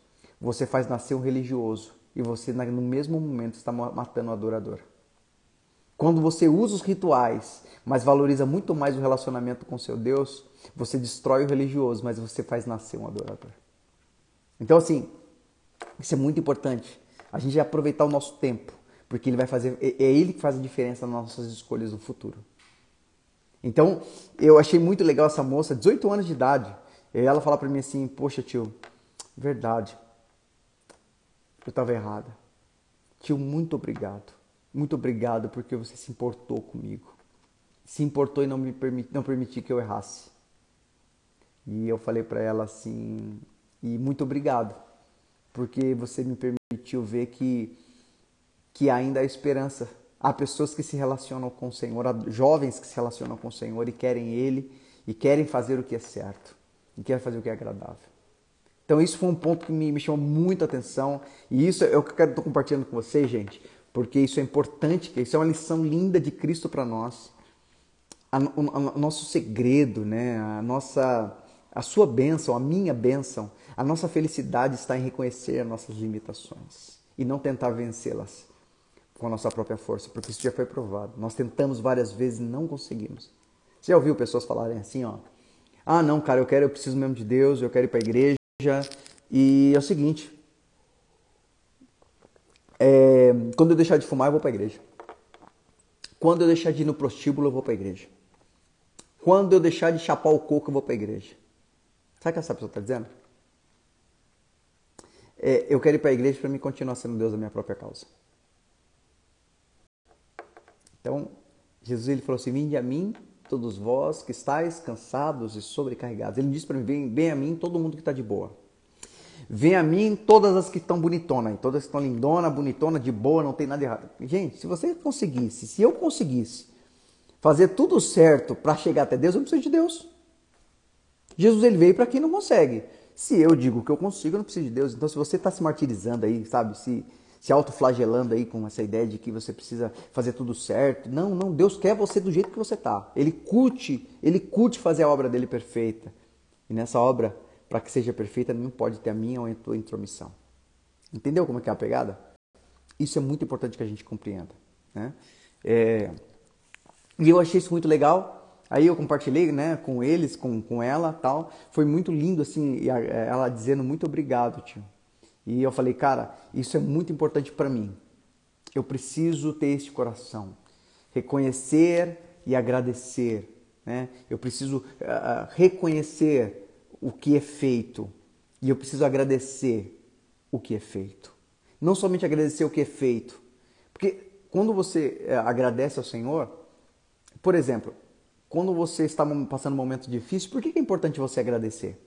você faz nascer um religioso e você no mesmo momento está matando o adorador. Quando você usa os rituais, mas valoriza muito mais o relacionamento com seu Deus, você destrói o religioso, mas você faz nascer um adorador. Então assim, isso é muito importante. A gente aproveitar o nosso tempo, porque ele vai fazer, é, é ele que faz a diferença nas nossas escolhas no futuro. Então, eu achei muito legal essa moça, 18 anos de idade. E ela fala para mim assim: Poxa, tio, verdade, eu estava errada. Tio, muito obrigado. Muito obrigado porque você se importou comigo. Se importou e não me permit, não permitiu que eu errasse. E eu falei para ela assim: E muito obrigado, porque você me permitiu ver que, que ainda há esperança Há pessoas que se relacionam com o Senhor, há jovens que se relacionam com o Senhor e querem Ele e querem fazer o que é certo e querem fazer o que é agradável. Então isso foi um ponto que me, me chamou muita atenção e isso é o que eu quero estar compartilhando com vocês, gente, porque isso é importante, isso é uma lição linda de Cristo para nós. o, nosso segredo, né? a nossa, a sua bênção, a minha bênção, a nossa felicidade está em reconhecer as nossas limitações e não tentar vencê-las com a nossa própria força, porque isso já foi provado. Nós tentamos várias vezes e não conseguimos. Você já ouviu pessoas falarem assim, ó? Ah, não, cara, eu quero, eu preciso mesmo de Deus, eu quero ir para a igreja. E é o seguinte, é, quando eu deixar de fumar, eu vou para a igreja. Quando eu deixar de ir no prostíbulo, eu vou para a igreja. Quando eu deixar de chapar o coco, eu vou para a igreja. Sabe o que essa pessoa está dizendo? É, eu quero ir para a igreja para me continuar sendo Deus da minha própria causa. Então, Jesus ele falou assim: Vinde a mim, todos vós que estáis cansados e sobrecarregados. Ele disse para mim: vem, vem a mim, todo mundo que está de boa. Vem a mim todas as que estão bonitonas, todas que estão lindona, bonitona, de boa, não tem nada errado. Gente, se você conseguisse, se eu conseguisse fazer tudo certo para chegar até Deus, eu não preciso de Deus. Jesus ele veio para quem não consegue. Se eu digo que eu consigo, eu não preciso de Deus. Então, se você está se martirizando aí, sabe, se se autoflagelando aí com essa ideia de que você precisa fazer tudo certo. Não, não, Deus quer você do jeito que você tá. Ele curte, ele curte fazer a obra dele perfeita. E nessa obra, para que seja perfeita, não pode ter a minha ou a tua intromissão. Entendeu como é que é a pegada? Isso é muito importante que a gente compreenda. Né? É... E eu achei isso muito legal. Aí eu compartilhei né, com eles, com, com ela tal. Foi muito lindo assim, ela dizendo muito obrigado, tio. E eu falei, cara, isso é muito importante para mim. Eu preciso ter esse coração, reconhecer e agradecer. Né? Eu preciso uh, reconhecer o que é feito e eu preciso agradecer o que é feito. Não somente agradecer o que é feito, porque quando você uh, agradece ao Senhor, por exemplo, quando você está passando um momento difícil, por que é importante você agradecer?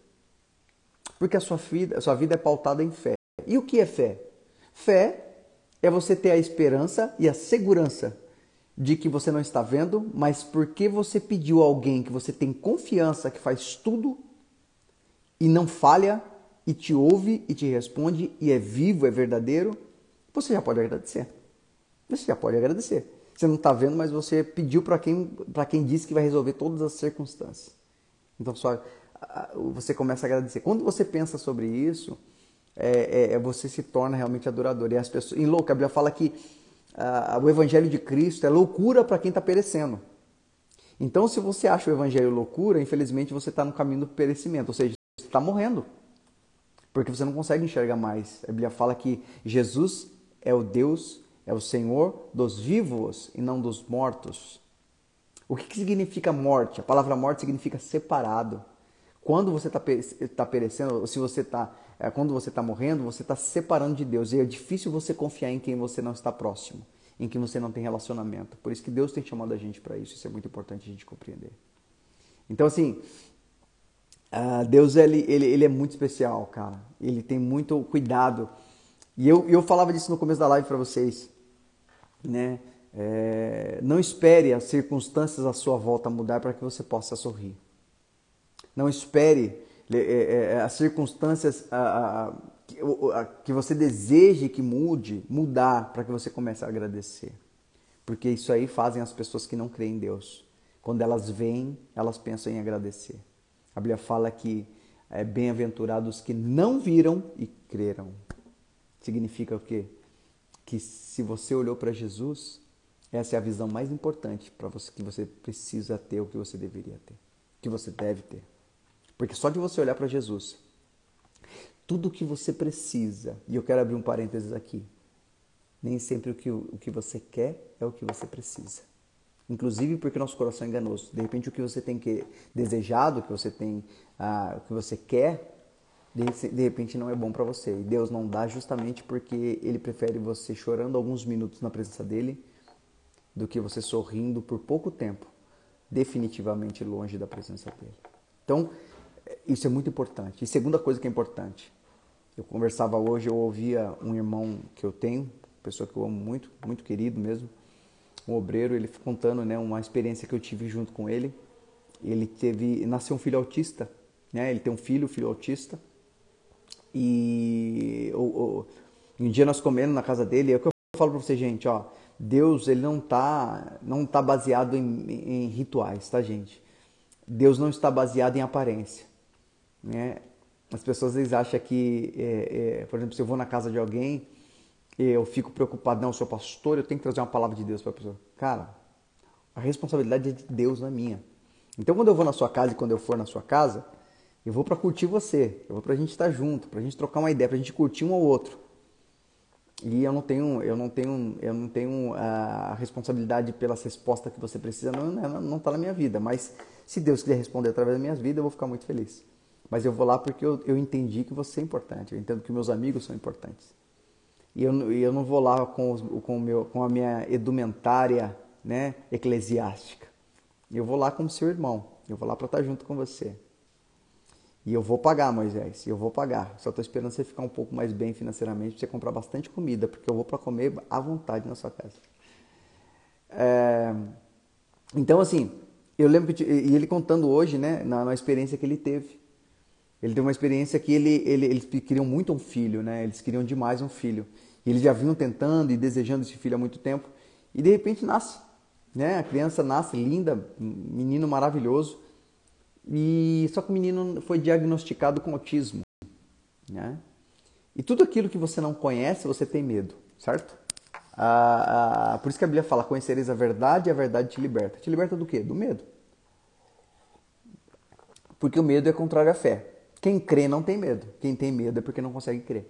Porque a sua vida, a sua vida é pautada em fé. E o que é fé? Fé é você ter a esperança e a segurança de que você não está vendo, mas porque você pediu a alguém que você tem confiança que faz tudo e não falha e te ouve e te responde e é vivo, é verdadeiro, você já pode agradecer. Você já pode agradecer. Você não está vendo, mas você pediu para quem, quem disse que vai resolver todas as circunstâncias. Então só você começa a agradecer. Quando você pensa sobre isso, é, é, é, você se torna realmente adorador. E as pessoas, em louco, a Bíblia fala que o Evangelho de Cristo é loucura para quem está perecendo. Então, se você acha o Evangelho loucura, infelizmente você está no caminho do perecimento, ou seja, você está morrendo, porque você não consegue enxergar mais. A Bíblia fala que Jesus é o Deus, é o Senhor dos vivos e não dos mortos. O que, significa morte? A palavra morte significa separado. Quando você está tá perecendo, ou se você está é, quando você está morrendo, você está se separando de Deus. E é difícil você confiar em quem você não está próximo, em quem você não tem relacionamento. Por isso que Deus tem chamado a gente para isso. Isso é muito importante a gente compreender. Então, assim, uh, Deus ele, ele, ele é muito especial, cara. Ele tem muito cuidado. E eu, eu falava disso no começo da live para vocês. Né? É, não espere as circunstâncias à sua volta mudar para que você possa sorrir. Não espere é, é, é, as circunstâncias a, a, a, que você deseje que mude, mudar para que você comece a agradecer. Porque isso aí fazem as pessoas que não creem em Deus. Quando elas veem, elas pensam em agradecer. A Bíblia fala que é bem-aventurados que não viram e creram. Significa o quê? Que se você olhou para Jesus, essa é a visão mais importante para você que você precisa ter, o que você deveria ter, que você deve ter. Porque só de você olhar para Jesus, tudo o que você precisa, e eu quero abrir um parênteses aqui, nem sempre o que, o que você quer é o que você precisa. inclusive porque nosso coração é enganoso. De repente o que você tem que desejado, o que você tem, ah, o que você quer, de, repente não é bom para você. E Deus não dá justamente porque Ele prefere você chorando alguns minutos na presença dele do que você sorrindo por pouco tempo, definitivamente longe da presença dele. Então isso é muito importante. E segunda coisa que é importante, eu conversava hoje, eu ouvia um irmão que eu tenho, pessoa que eu amo muito, muito querido mesmo um obreiro, ele contando, né, uma experiência que eu tive junto com ele. Ele teve, nasceu um filho autista, né? Ele tem um filho, um filho autista. E um dia nós comendo na casa dele, é o que eu falo para você, gente, ó, Deus ele não tá não tá baseado em, em rituais, tá, gente? Deus não está baseado em aparência, né? As pessoas vezes acham que, é, é, por exemplo, se eu vou na casa de alguém eu fico preocupado, não, eu sou pastor, eu tenho que trazer uma palavra de Deus para a pessoa. Cara, a responsabilidade é de Deus, não é minha. Então, quando eu vou na sua casa e quando eu for na sua casa, eu vou para curtir você, eu vou para a gente estar junto, para a gente trocar uma ideia, para a gente curtir um ao outro. E eu não tenho, eu não tenho, eu não tenho a responsabilidade pelas respostas que você precisa, não, não está na minha vida. Mas se Deus quiser responder através da minha vida, eu vou ficar muito feliz. Mas eu vou lá porque eu, eu entendi que você é importante, eu entendo que meus amigos são importantes. E eu, eu não vou lá com, os, com, meu, com a minha edumentária né, eclesiástica. Eu vou lá como seu irmão. Eu vou lá para estar junto com você. E eu vou pagar, Moisés. Eu vou pagar. Só estou esperando você ficar um pouco mais bem financeiramente para você comprar bastante comida, porque eu vou para comer à vontade na sua casa. É... Então, assim, eu lembro. E ele contando hoje, né, na, na experiência que ele teve. Ele teve uma experiência que ele, ele, eles queriam muito um filho, né? Eles queriam demais um filho. E eles já vinham tentando e desejando esse filho há muito tempo. E de repente nasce, né? A criança nasce linda, menino maravilhoso. E só que o menino foi diagnosticado com autismo, né? E tudo aquilo que você não conhece, você tem medo, certo? Ah, ah, por isso que a Bíblia fala: conhecereis a verdade e a verdade te liberta. Te liberta do quê? Do medo. Porque o medo é contrário à fé. Quem crê não tem medo. Quem tem medo é porque não consegue crer.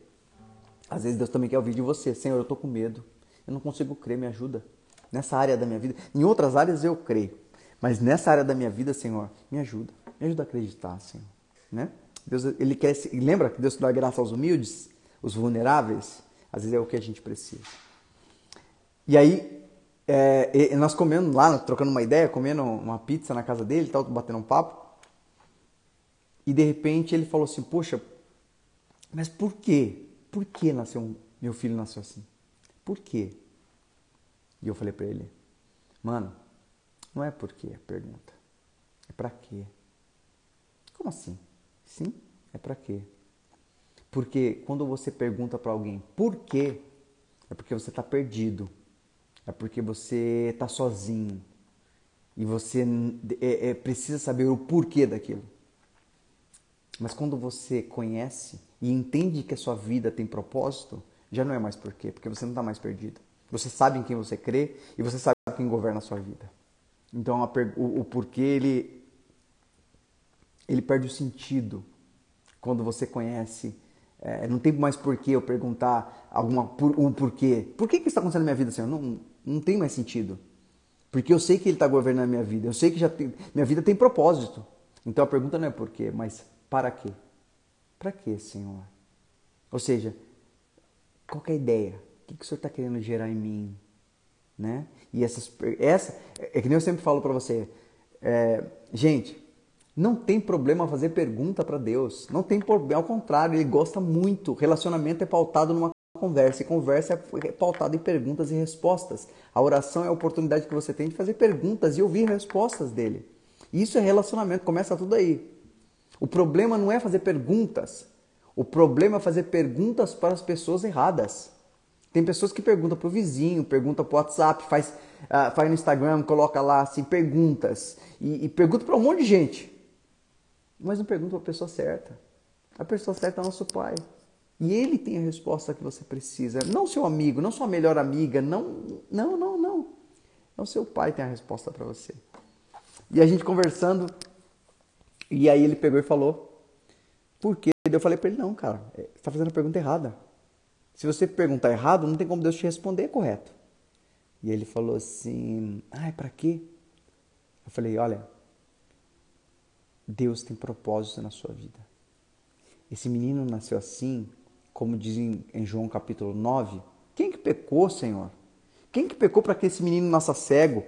Às vezes Deus também quer ouvir de você: Senhor, eu estou com medo. Eu não consigo crer, me ajuda. Nessa área da minha vida. Em outras áreas eu creio. Mas nessa área da minha vida, Senhor, me ajuda. Me ajuda a acreditar, Senhor. Né? Deus, ele quer, lembra que Deus dá graça aos humildes, os vulneráveis? Às vezes é o que a gente precisa. E aí, é, nós comendo lá, trocando uma ideia, comendo uma pizza na casa dele, tal, batendo um papo. E de repente ele falou assim: Poxa, mas por quê? Por que nasceu meu filho nasceu assim? Por quê? E eu falei para ele: Mano, não é por quê a pergunta, é para quê? Como assim? Sim, é para quê? Porque quando você pergunta para alguém por quê, é porque você está perdido, é porque você está sozinho e você é, é, precisa saber o porquê daquilo. Mas quando você conhece e entende que a sua vida tem propósito, já não é mais por quê, porque você não está mais perdido. Você sabe em quem você crê e você sabe quem governa a sua vida. Então o, o porquê ele, ele perde o sentido quando você conhece. É, não tem mais porquê eu perguntar alguma, um porquê. Por que, que está acontecendo na minha vida, Senhor? Não, não tem mais sentido. Porque eu sei que Ele está governando a minha vida. Eu sei que já tem, minha vida tem propósito. Então a pergunta não é porquê, mas para quê? Para quê, Senhor? Ou seja, qual é a ideia? O que, que o Senhor está querendo gerar em mim? Né? E essas, essa, é que nem eu sempre falo para você, é, gente, não tem problema fazer pergunta para Deus. Não tem problema, ao contrário, Ele gosta muito. Relacionamento é pautado numa conversa e conversa é pautada em perguntas e respostas. A oração é a oportunidade que você tem de fazer perguntas e ouvir respostas dele. Isso é relacionamento, começa tudo aí. O problema não é fazer perguntas. O problema é fazer perguntas para as pessoas erradas. Tem pessoas que perguntam para o vizinho, pergunta para o WhatsApp, faz, uh, faz no Instagram, coloca lá assim, perguntas. E, e pergunta para um monte de gente. Mas não pergunta para a pessoa certa. A pessoa certa é nosso pai. E ele tem a resposta que você precisa. Não seu amigo, não sua melhor amiga, não, não, não, não. O seu pai tem a resposta para você. E a gente conversando, e aí ele pegou e falou, por quê? Eu falei para ele, não, cara, é, você está fazendo a pergunta errada. Se você perguntar errado, não tem como Deus te responder correto. E ele falou assim, ai, para quê? Eu falei: olha, Deus tem propósito na sua vida. Esse menino nasceu assim, como diz em João capítulo 9. Quem que pecou, Senhor? Quem que pecou para que esse menino nasça cego?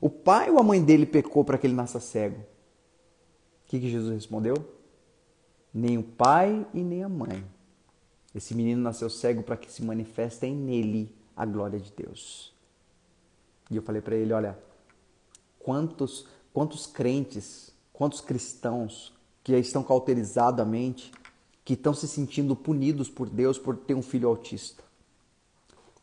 O pai ou a mãe dele pecou para que ele nasça cego? O que, que Jesus respondeu? Nem o pai e nem a mãe. Esse menino nasceu cego para que se manifestem nele a glória de Deus. E eu falei para ele, olha, quantos quantos crentes, quantos cristãos que estão cauterizados a mente, que estão se sentindo punidos por Deus por ter um filho autista.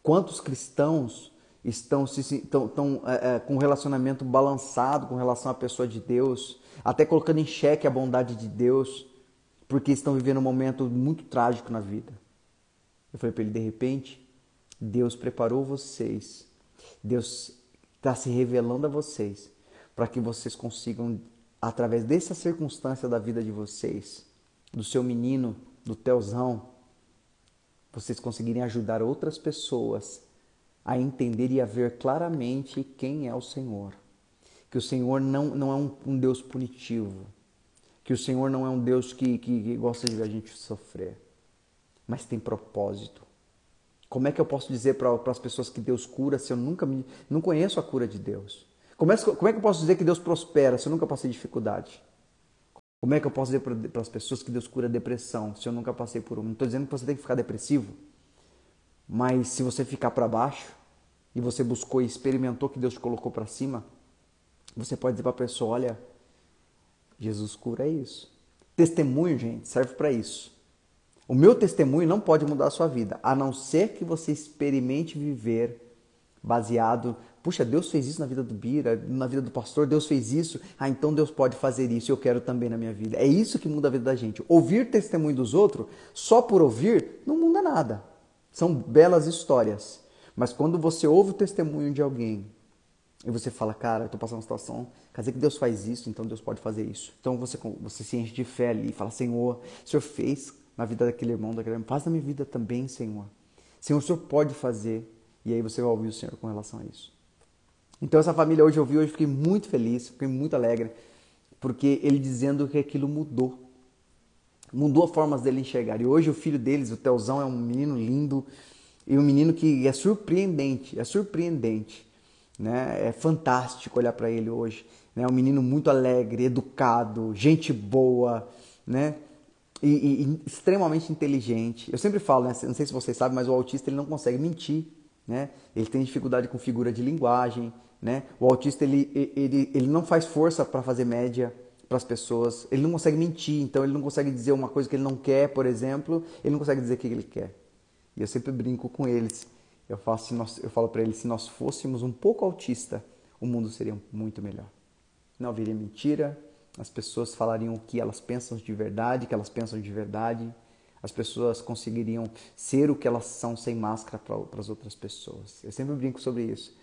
Quantos cristãos estão, se, estão, estão é, é, com um relacionamento balançado com relação à pessoa de Deus, até colocando em xeque a bondade de Deus, porque estão vivendo um momento muito trágico na vida. Eu falei para ele, de repente, Deus preparou vocês, Deus está se revelando a vocês, para que vocês consigam, através dessa circunstância da vida de vocês, do seu menino, do Teuzão, vocês conseguirem ajudar outras pessoas a entender e a ver claramente quem é o Senhor. Que o Senhor não, não é um, um Deus punitivo. Que o Senhor não é um Deus que, que, que gosta de ver a gente sofrer. Mas tem propósito. Como é que eu posso dizer para as pessoas que Deus cura se eu nunca me, não conheço a cura de Deus? Como é, como é que eu posso dizer que Deus prospera se eu nunca passei dificuldade? Como é que eu posso dizer para as pessoas que Deus cura depressão se eu nunca passei por uma? Não estou dizendo que você tem que ficar depressivo. Mas se você ficar para baixo e você buscou e experimentou que Deus te colocou para cima, você pode dizer para a pessoa: olha, Jesus cura isso. Testemunho, gente, serve para isso. O meu testemunho não pode mudar a sua vida, a não ser que você experimente viver baseado. Puxa, Deus fez isso na vida do Bira, na vida do pastor, Deus fez isso. Ah, então Deus pode fazer isso eu quero também na minha vida. É isso que muda a vida da gente. Ouvir testemunho dos outros, só por ouvir, não muda nada. São belas histórias. Mas quando você ouve o testemunho de alguém e você fala, cara, eu tô passando uma situação, quer dizer que Deus faz isso, então Deus pode fazer isso. Então você, você se enche de fé ali e fala, Senhor, o Senhor fez na vida daquele irmão, daquele irmão, faz na minha vida também, Senhor. Senhor, o Senhor pode fazer. E aí você vai ouvir o Senhor com relação a isso. Então essa família hoje eu vi, hoje fiquei muito feliz, fiquei muito alegre, porque ele dizendo que aquilo mudou mudou a forma dele enxergar. E hoje o filho deles, o Teuzão, é um menino lindo e um menino que é surpreendente, é surpreendente, né? É fantástico olhar para ele hoje, né? É um menino muito alegre, educado, gente boa, né? E, e, extremamente inteligente. Eu sempre falo, né? não sei se vocês sabem, mas o autista ele não consegue mentir, né? Ele tem dificuldade com figura de linguagem, né? O autista ele, ele, ele não faz força para fazer média, para as pessoas. Ele não consegue mentir, então ele não consegue dizer uma coisa que ele não quer, por exemplo, ele não consegue dizer o que ele quer. E eu sempre brinco com eles. Eu, faço, eu falo para eles: se nós fôssemos um pouco autista, o mundo seria muito melhor. Não haveria mentira, as pessoas falariam o que elas pensam de verdade, que elas pensam de verdade. As pessoas conseguiriam ser o que elas são sem máscara para as outras pessoas. Eu sempre brinco sobre isso.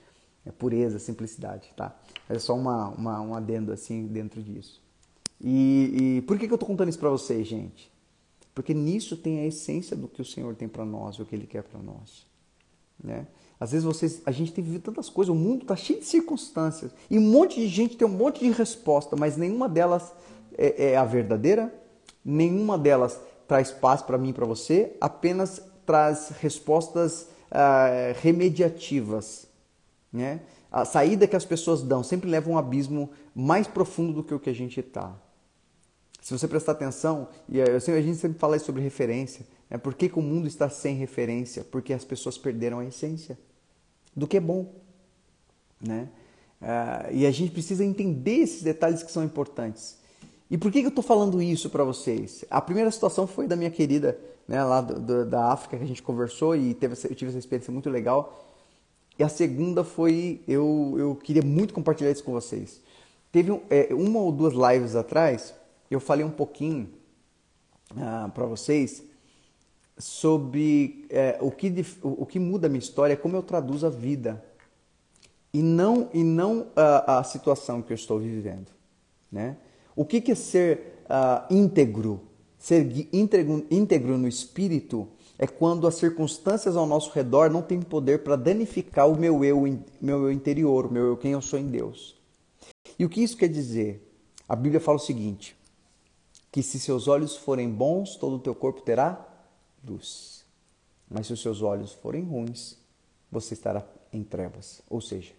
É pureza, simplicidade, tá? É só uma, uma, um adendo assim dentro disso. E, e por que, que eu estou contando isso para vocês, gente? Porque nisso tem a essência do que o Senhor tem para nós, o que Ele quer para nós. Né? Às vezes vocês, a gente tem vivido tantas coisas, o mundo está cheio de circunstâncias e um monte de gente tem um monte de resposta, mas nenhuma delas é, é a verdadeira, nenhuma delas traz paz para mim e para você, apenas traz respostas ah, remediativas. Né? A saída que as pessoas dão sempre leva a um abismo mais profundo do que o que a gente está. Se você prestar atenção, e a gente sempre fala sobre referência, né? por que, que o mundo está sem referência? Porque as pessoas perderam a essência do que é bom. Né? Uh, e a gente precisa entender esses detalhes que são importantes. E por que, eu estou falando isso para vocês? A primeira situação foi da minha querida né, lá do, do, da África, que a gente conversou e teve, eu tive essa experiência muito legal. E a segunda foi, eu, eu queria muito compartilhar isso com vocês. Teve é, uma ou duas lives atrás, eu falei um pouquinho ah, para vocês sobre é, o, que, o, que muda a minha história, como eu traduzo a vida e não e não a, a situação que eu estou vivendo, né? O que, que é ser uh, íntegro? Ser íntegro, íntegro no espírito é quando as circunstâncias ao nosso redor não têm poder para danificar o meu eu, meu eu interior, meu eu quem eu sou em Deus. E o que isso quer dizer? A Bíblia fala o seguinte: que se seus olhos forem bons, todo o teu corpo terá luz. Mas se os seus olhos forem ruins, você estará em trevas. Ou seja,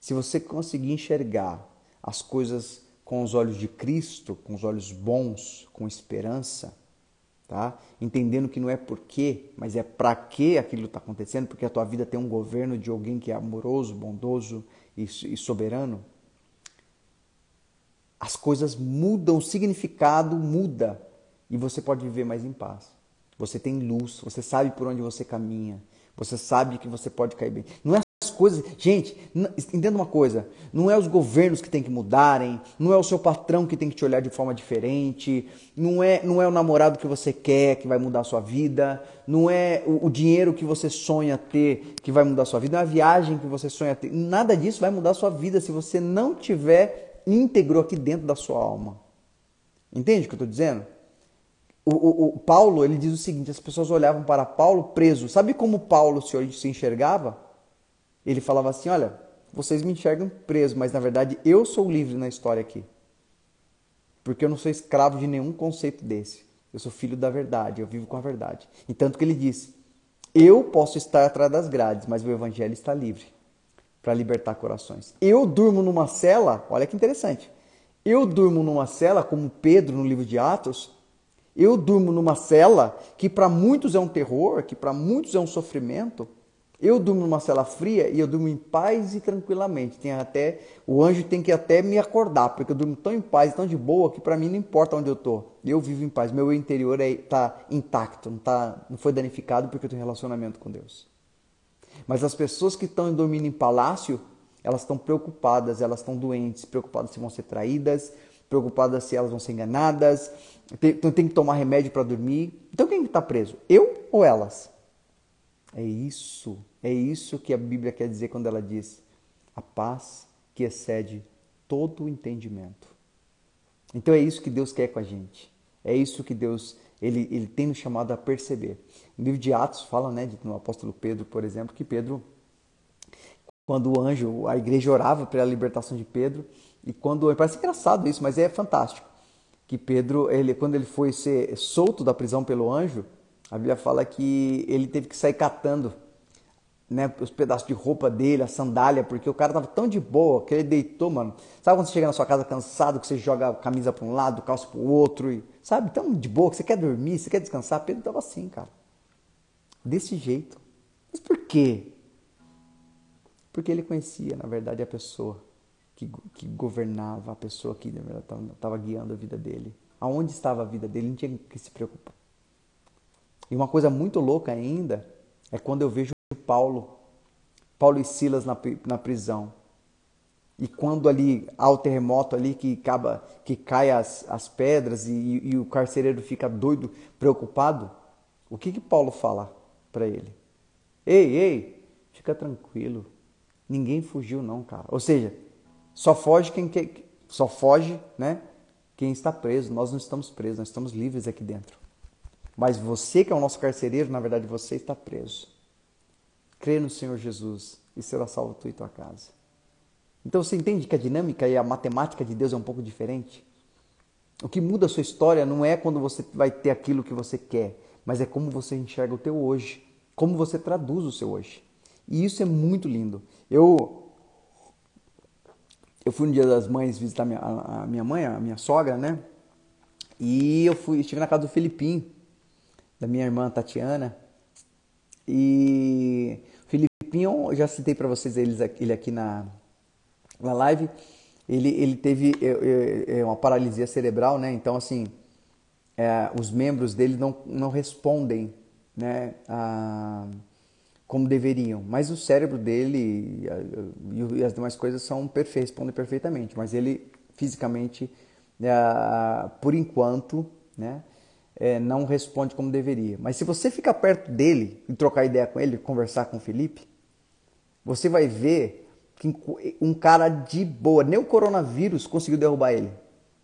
se você conseguir enxergar as coisas com os olhos de Cristo, com os olhos bons, com esperança, tá? Entendendo que não é por quê, mas é para que aquilo está acontecendo, porque a tua vida tem um governo de alguém que é amoroso, bondoso e, e soberano. As coisas mudam, o significado muda e você pode viver mais em paz. Você tem luz, você sabe por onde você caminha, você sabe que você pode cair bem. Não é coisas. Gente, entenda uma coisa: não é os governos que tem que mudarem, não é o seu patrão que tem que te olhar de forma diferente, não é, não é o namorado que você quer que vai mudar a sua vida, não é o, o dinheiro que você sonha ter que vai mudar a sua vida, não é a viagem que você sonha ter. Nada disso vai mudar a sua vida se você não tiver íntegro aqui dentro da sua alma. Entende o que eu estou dizendo? O, o, o, Paulo ele diz o seguinte: as pessoas olhavam para Paulo preso. Sabe como Paulo se, se enxergava? Ele falava assim: Olha, vocês me enxergam preso, mas na verdade eu sou livre na história aqui. Porque eu não sou escravo de nenhum conceito desse. Eu sou filho da verdade, eu vivo com a verdade. E tanto que ele disse: Eu posso estar atrás das grades, mas o evangelho está livre para libertar corações. Eu durmo numa cela, olha que interessante. Eu durmo numa cela, como Pedro no livro de Atos. Eu durmo numa cela que para muitos é um terror, que para muitos é um sofrimento eu durmo numa cela fria e eu durmo em paz e tranquilamente. Tem até o anjo tem que até me acordar, porque eu durmo tão em paz, tão de boa que para mim não importa onde eu tô. Eu vivo em paz. Meu interior está é, intacto, não tá, não foi danificado porque eu tenho relacionamento com Deus. Mas as pessoas que estão dormindo em palácio, elas estão preocupadas, elas estão doentes, preocupadas se vão ser traídas, preocupadas se elas vão ser enganadas, tem, tem que tomar remédio para dormir. Então quem está preso? Eu ou elas? É isso é isso que a Bíblia quer dizer quando ela diz a paz que excede todo o entendimento. Então é isso que Deus quer com a gente. É isso que Deus ele, ele tem nos chamado a perceber. No livro de Atos fala, né, no apóstolo Pedro, por exemplo, que Pedro, quando o anjo, a igreja orava pela libertação de Pedro, e quando parece engraçado isso, mas é fantástico, que Pedro, ele quando ele foi ser solto da prisão pelo anjo, a Bíblia fala que ele teve que sair catando né, os pedaços de roupa dele, a sandália, porque o cara tava tão de boa que ele deitou, mano. Sabe quando você chega na sua casa cansado, que você joga a camisa para um lado, calça para o outro, e, sabe? Tão de boa, que você quer dormir, você quer descansar. Pedro tava assim, cara. Desse jeito. Mas por quê? Porque ele conhecia, na verdade, a pessoa que, que governava, a pessoa que estava guiando a vida dele. Aonde estava a vida dele, não tinha que se preocupar. E uma coisa muito louca ainda é quando eu vejo Paulo, Paulo e Silas na, na prisão. E quando ali há o terremoto ali que acaba, que cai as, as pedras e, e o carcereiro fica doido, preocupado, o que que Paulo fala para ele? Ei, ei, fica tranquilo. Ninguém fugiu não, cara. Ou seja, só foge quem só foge, né? Quem está preso. Nós não estamos presos, nós estamos livres aqui dentro. Mas você que é o nosso carcereiro, na verdade você está preso. Crê no Senhor Jesus e será salvo tu e tua casa. Então você entende que a dinâmica e a matemática de Deus é um pouco diferente? O que muda a sua história não é quando você vai ter aquilo que você quer, mas é como você enxerga o teu hoje, como você traduz o seu hoje. E isso é muito lindo. Eu eu fui no Dia das Mães visitar minha, a minha mãe, a minha sogra, né? E eu fui, estive na casa do Filipinho, da minha irmã Tatiana. E Pinhon, já citei para vocês ele aqui na, na live, ele, ele teve é, é, é, uma paralisia cerebral, né? Então, assim, é, os membros dele não, não respondem né, a, como deveriam. Mas o cérebro dele e, as demais coisas são perfeitos, respondem perfeitamente. Mas ele, fisicamente, é, por enquanto, né, é, não responde como deveria. Mas se você ficar perto dele e trocar ideia com ele, conversar com o Felipe, você vai ver que um cara de boa, nem o coronavírus conseguiu derrubar ele.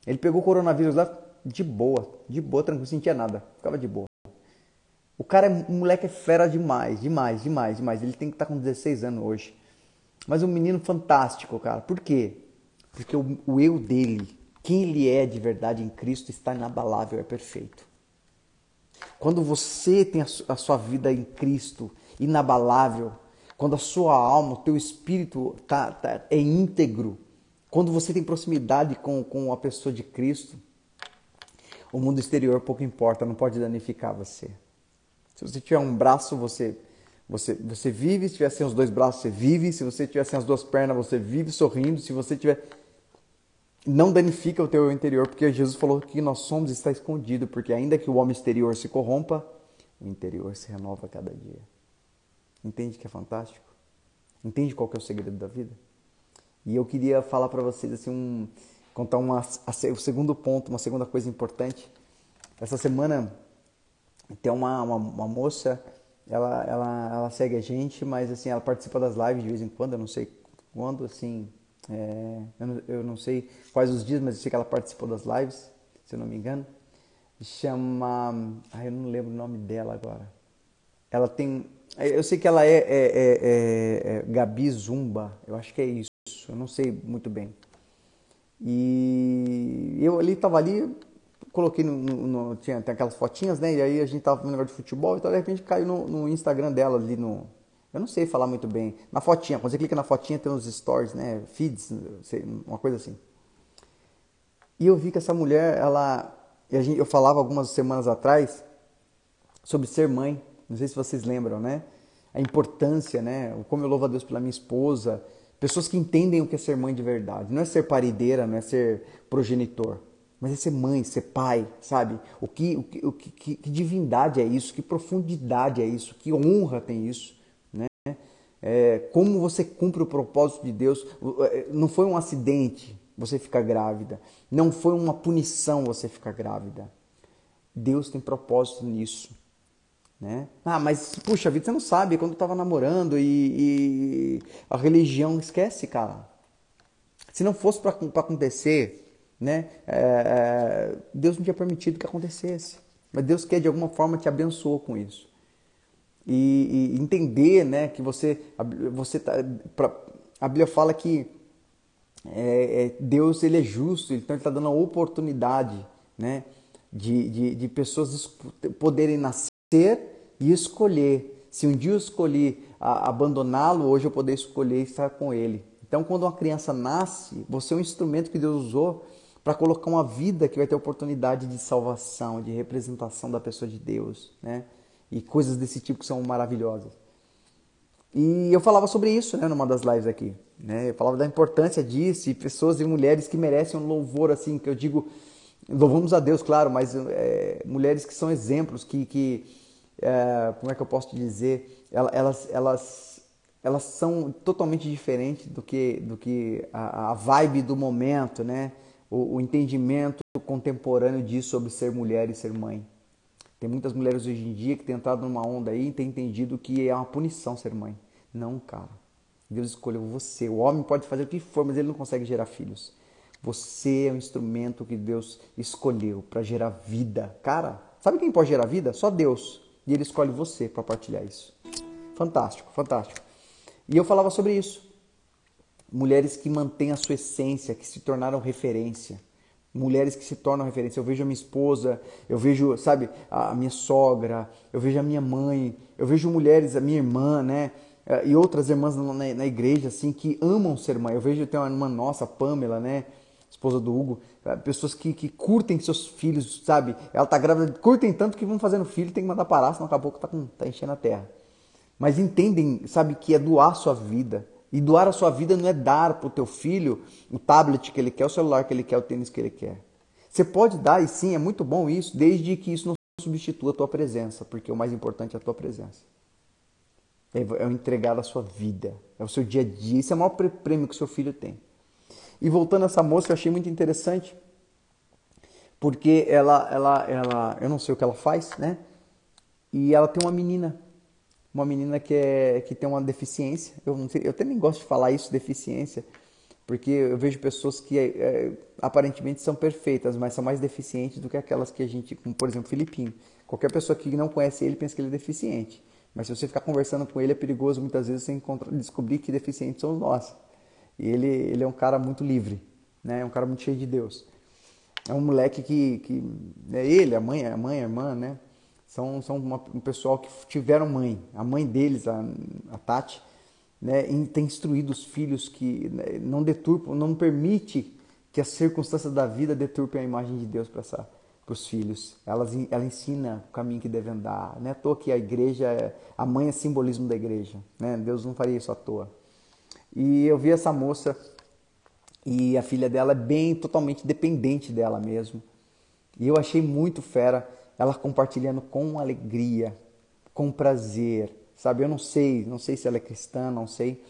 Ele pegou o coronavírus lá de boa, de boa, tranquilo, não sentia nada, ficava de boa. O cara é um moleque é fera demais, demais, demais, demais. Ele tem que estar tá com 16 anos hoje. Mas um menino fantástico, cara. Por quê? Porque o, o eu dele, quem ele é de verdade em Cristo, está inabalável, é perfeito. Quando você tem a sua vida em Cristo inabalável, quando a sua alma, o teu espírito tá, tá, é íntegro, quando você tem proximidade com, com a pessoa de Cristo, o mundo exterior pouco importa, não pode danificar você. Se você tiver um braço, você você, você vive, se tiver sem os dois braços, você vive, se você tiver sem as duas pernas, você vive sorrindo, se você tiver não danifica o teu interior, porque Jesus falou que nós somos está escondido, porque ainda que o homem exterior se corrompa, o interior se renova a cada dia. Entende que é fantástico? Entende qual que é o segredo da vida? E eu queria falar para vocês assim um contar uma, a, o segundo ponto, uma segunda coisa importante. Essa semana tem uma, uma, uma, moça, ela, ela, ela segue a gente, mas assim, ela participa das lives de vez em quando, eu não sei quando, assim, é, eu, não, eu, não, sei quais os dias, mas eu sei que ela participou das lives, se eu não me engano. Chama. Ah, eu não lembro o nome dela agora. Ela tem. Eu sei que ela é, é, é, é Gabi Zumba, eu acho que é isso, eu não sei muito bem. E eu ali tava ali, coloquei no, no, no tinha tem aquelas fotinhas, né? E aí a gente tava negócio de futebol, então de repente caiu no, no, Instagram dela ali no. Eu não sei falar muito bem. Na fotinha, quando você clica na fotinha tem uns stories, né? Feeds, uma coisa assim. E eu vi que essa mulher, ela. eu falava algumas semanas atrás sobre ser mãe. Não sei se vocês lembram, né? A importância, né? Como eu louvo a Deus pela minha esposa Pessoas que entendem o que é ser mãe de verdade. Não é ser parideira, não é ser progenitor, mas é ser mãe, ser pai, sabe? O que, o que, o que, que, divindade é isso? Que profundidade é isso? Que honra tem isso? Né? É, como você cumpre o propósito de Deus? É, não foi um acidente você ficar grávida. Não foi uma punição você ficar grávida. Deus tem propósito nisso. Né? Ah, mas puxa vida, você não sabe, quando eu estava namorando e, e, a religião esquece, cara. Se não fosse para acontecer, né, é, Deus não tinha permitido que acontecesse. Mas Deus quer de alguma forma te abençoou com isso. E, e entender, né, que você, você tá, pra, a Bíblia fala que é, é, Deus ele é justo, então ele está dando a oportunidade, né, de, de, de pessoas poderem nascer e escolher. Se um dia eu escolhi abandoná-lo, hoje eu poder escolher estar com ele. Então, quando uma criança nasce, você é um instrumento que Deus usou para colocar uma vida que vai ter oportunidade de salvação, de representação da pessoa de Deus, né? E coisas desse tipo que são maravilhosas. E eu falava sobre isso, né, numa das lives aqui, né? Eu falava da importância disso e pessoas e mulheres que merecem um louvor assim, que eu digo, louvamos a Deus, claro, mas é, mulheres que são exemplos, que, que é, como é que eu posso dizer, elas, elas, elas são totalmente diferentes do que, do que a, a vibe do momento, né? O, o, entendimento contemporâneo disso sobre ser mulher e ser mãe. Tem muitas mulheres hoje em dia que têm entrado numa onda aí e têm entendido que é uma punição ser mãe. Não, cara. Deus escolheu você. O homem pode fazer o que for, mas ele não consegue gerar filhos. Você é o instrumento que Deus escolheu para gerar vida. Cara, sabe quem pode gerar vida? Só Deus. E ele escolhe você para partilhar isso. Fantástico, fantástico. E eu falava sobre isso. Mulheres que mantêm a sua essência, que se tornaram referência. Mulheres que se tornam referência. Eu vejo a minha esposa, eu vejo, sabe, a minha sogra, eu vejo a minha mãe, eu vejo mulheres, a minha irmã, né? E outras irmãs na, na igreja, assim, que amam ser mãe. Eu vejo, tem uma irmã nossa, Pamela, né? esposa do Hugo, é, pessoas que, que curtem seus filhos, sabe? Ela tá grávida, curtem tanto que vão fazendo filho, tem que mandar parar, senão acabou que tá, tá enchendo a terra. Mas entendem, sabe, que é doar sua vida. E doar a sua vida não é dar para o teu filho o tablet que ele quer, o celular que ele quer, o tênis que ele quer. Você pode dar, e sim, é muito bom isso, desde que isso não substitua a tua presença, porque o mais importante é a tua presença. É, é o entregar a sua vida, é o seu dia a dia. Isso é o maior prêmio que o seu filho tem. E voltando a essa moça, eu achei muito interessante, porque ela, ela, ela, eu não sei o que ela faz, né? E ela tem uma menina, uma menina que, é, que tem uma deficiência. Eu, não sei, eu até nem gosto de falar isso, deficiência, porque eu vejo pessoas que é, aparentemente são perfeitas, mas são mais deficientes do que aquelas que a gente, como por exemplo, Filipinho. Qualquer pessoa que não conhece ele pensa que ele é deficiente. Mas se você ficar conversando com ele, é perigoso muitas vezes você encontrar, descobrir que deficientes somos nós. E ele, ele é um cara muito livre. né? É um cara muito cheio de Deus. É um moleque que, que é ele, a mãe, a mãe, a irmã, né? São, são uma, um pessoal que tiveram mãe. A mãe deles, a, a Tati, né, tem instruído os filhos que né, não deturpam, não permite que as circunstâncias da vida deturpem a imagem de Deus para os filhos. Ela, ela ensina o caminho que devem andar. Não é à toa que a igreja, é, a mãe é simbolismo da igreja. Né? Deus não faria isso à toa. E eu vi essa moça e a filha dela é bem totalmente dependente dela mesmo. E eu achei muito fera ela compartilhando com alegria, com prazer, sabe? Eu não sei, não sei se ela é cristã, não sei,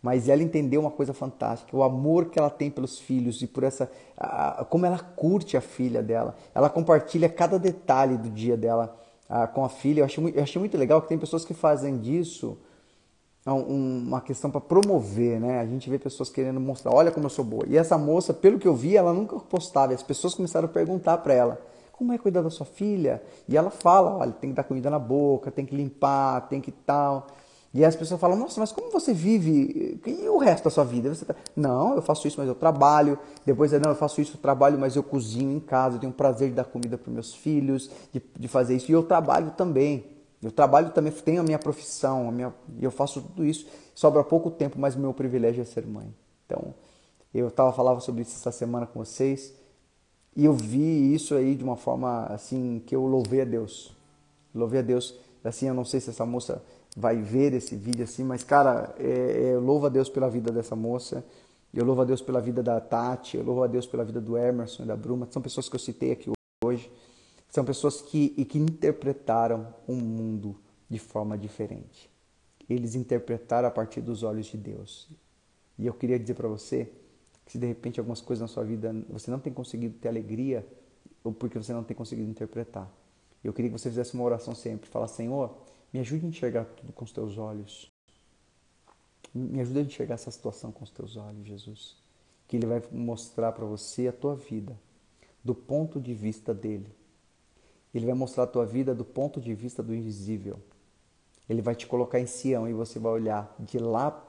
mas ela entendeu uma coisa fantástica, o amor que ela tem pelos filhos e por essa, como ela curte a filha dela. Ela compartilha cada detalhe do dia dela com a filha. Eu achei, eu achei muito legal que tem pessoas que fazem disso uma questão para promover, né? A gente vê pessoas querendo mostrar, olha como eu sou boa. E essa moça, pelo que eu vi, ela nunca postava. As pessoas começaram a perguntar para ela, como é cuidar da sua filha? E ela fala, olha, tem que dar comida na boca, tem que limpar, tem que tal. E as pessoas falam, nossa, mas como você vive? E o resto da sua vida? Você tá... Não, eu faço isso, mas eu trabalho. Depois, não, eu faço isso, eu trabalho, mas eu cozinho em casa. Eu tenho o prazer de dar comida para meus filhos, de, de fazer isso. E eu trabalho também. Eu trabalho também, tenho a minha profissão, a minha, eu faço tudo isso. Sobra pouco tempo, mas o meu privilégio é ser mãe. Então, eu estava falando sobre isso essa semana com vocês. E eu vi isso aí de uma forma assim que eu louvei a Deus. Louvei a Deus. Assim, eu não sei se essa moça vai ver esse vídeo assim, mas cara, é, é, eu louvo a Deus pela vida dessa moça. Eu louvo a Deus pela vida da Tati, eu louvo a Deus pela vida do Emerson e da Bruma. São pessoas que eu citei aqui hoje. São pessoas que, que interpretaram o um mundo de forma diferente. Eles interpretaram a partir dos olhos de Deus. E eu queria dizer para você que se de repente algumas coisas na sua vida você não tem conseguido ter alegria, ou porque você não tem conseguido interpretar. Eu queria que você fizesse uma oração sempre, falar, Senhor, me ajude a enxergar tudo com os teus olhos. Me ajude a enxergar essa situação com os teus olhos, Jesus. Que Ele vai mostrar para você a tua vida do ponto de vista dele. Ele vai mostrar a tua vida do ponto de vista do invisível. Ele vai te colocar em Sião e você vai olhar de lá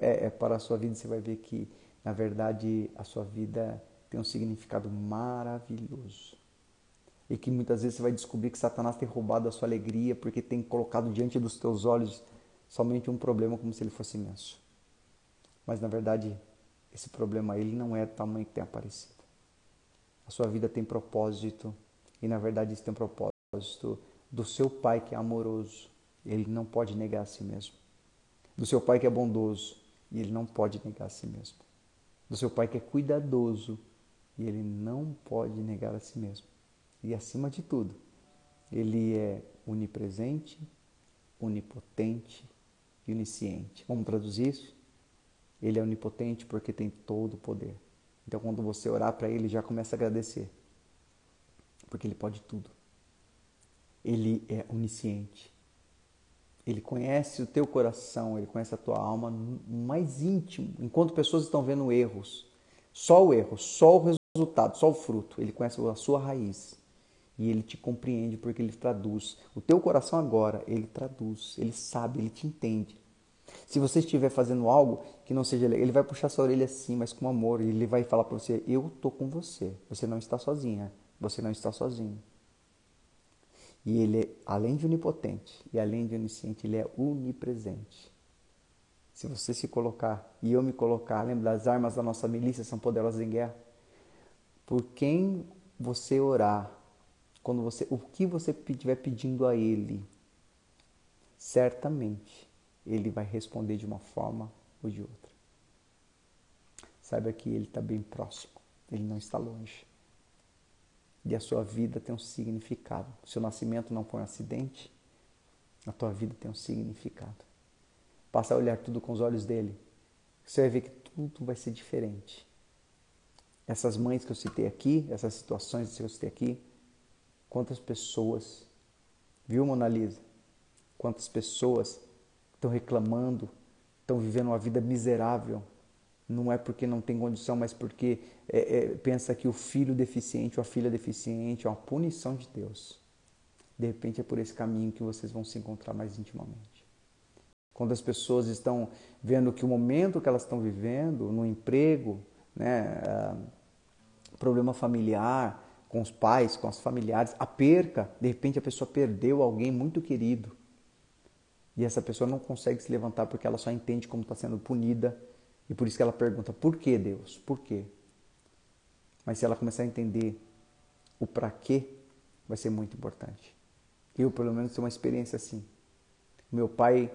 é, é para a sua vida e você vai ver que na verdade, a sua vida tem um significado maravilhoso. E que muitas vezes você vai descobrir que Satanás tem roubado a sua alegria porque tem colocado diante dos teus olhos somente um problema como se ele fosse imenso. Mas na verdade, esse problema ele não é do tamanho que tem aparecido. A sua vida tem propósito e na verdade isso tem um propósito do seu pai que é amoroso. Ele não pode negar a si mesmo. Do seu pai que é bondoso e ele não pode negar a si mesmo do seu pai que é cuidadoso e ele não pode negar a si mesmo. E acima de tudo, ele é onipresente, onipotente e onisciente. Vamos traduzir isso? Ele é onipotente porque tem todo o poder. Então, quando você orar para ele, já começa a agradecer, porque ele pode tudo. Ele é onisciente. Ele conhece o teu coração, ele conhece a tua alma mais íntimo. Enquanto pessoas estão vendo erros, só o erro, só o resultado, só o fruto, ele conhece a sua raiz. E ele te compreende porque ele traduz. O teu coração agora, ele traduz, ele sabe, ele te entende. Se você estiver fazendo algo que não seja ele vai puxar sua orelha assim, mas com amor, e ele vai falar para você: "Eu tô com você. Você não está sozinha. Você não está sozinho." E ele, além de onipotente e além de onisciente, ele é onipresente. Se você se colocar e eu me colocar, lembra das armas da nossa milícia são poderosas em guerra? Por quem você orar, quando você, o que você estiver pedindo a ele, certamente ele vai responder de uma forma ou de outra. Saiba que ele está bem próximo, ele não está longe e a sua vida tem um significado. O seu nascimento não foi um acidente, a tua vida tem um significado. Passa a olhar tudo com os olhos dele. Você vai ver que tudo vai ser diferente. Essas mães que eu citei aqui, essas situações que eu citei aqui, quantas pessoas, viu Mona Lisa? Quantas pessoas estão reclamando, estão vivendo uma vida miserável não é porque não tem condição, mas porque é, é, pensa que o filho deficiente ou a filha deficiente é uma punição de Deus. De repente é por esse caminho que vocês vão se encontrar mais intimamente. Quando as pessoas estão vendo que o momento que elas estão vivendo, no emprego, né? Ah, problema familiar com os pais, com os familiares, a perca, de repente a pessoa perdeu alguém muito querido e essa pessoa não consegue se levantar porque ela só entende como está sendo punida e por isso que ela pergunta: por que Deus? Por quê? Mas se ela começar a entender o para quê, vai ser muito importante. Eu, pelo menos, tenho uma experiência assim. Meu pai,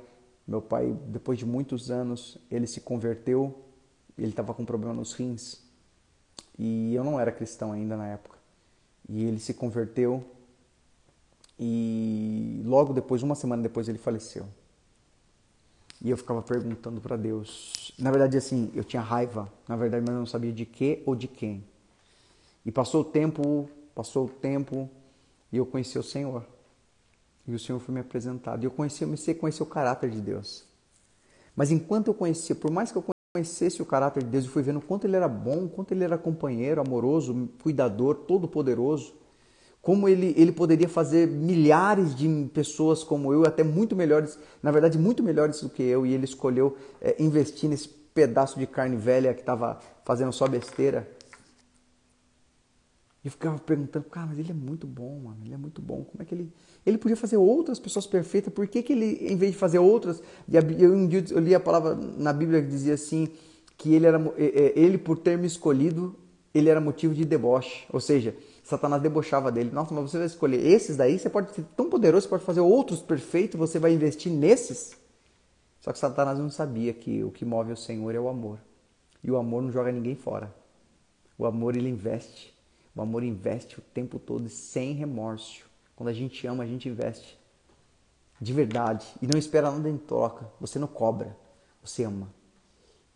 meu pai, depois de muitos anos, ele se converteu. Ele estava com problema nos rins e eu não era cristão ainda na época. E ele se converteu e logo depois, uma semana depois, ele faleceu. E eu ficava perguntando para Deus. Na verdade, assim, eu tinha raiva, na verdade, mas eu não sabia de que ou de quem. E passou o tempo, passou o tempo, e eu conheci o Senhor. E o Senhor foi me apresentado. E eu conheci, eu comecei a conhecer o caráter de Deus. Mas enquanto eu conhecia, por mais que eu conhecesse o caráter de Deus, eu fui vendo quanto ele era bom, quanto ele era companheiro, amoroso, cuidador, todo-poderoso, como ele, ele poderia fazer milhares de pessoas como eu, até muito melhores, na verdade, muito melhores do que eu, e ele escolheu é, investir nesse pedaço de carne velha que estava fazendo só besteira. E eu ficava perguntando, cara, mas ele é muito bom, mano, ele é muito bom. Como é que ele. Ele podia fazer outras pessoas perfeitas, por que, que ele, em vez de fazer outras. Eu, eu li a palavra na Bíblia que dizia assim, que ele, era, ele por ter me escolhido, ele era motivo de deboche. Ou seja, Satanás debochava dele. Nossa, mas você vai escolher esses daí, você pode ser tão poderoso, você pode fazer outros perfeitos, você vai investir nesses. Só que Satanás não sabia que o que move o Senhor é o amor. E o amor não joga ninguém fora. O amor ele investe. O amor investe o tempo todo sem remorso. Quando a gente ama, a gente investe de verdade e não espera nada em troca. Você não cobra, você ama.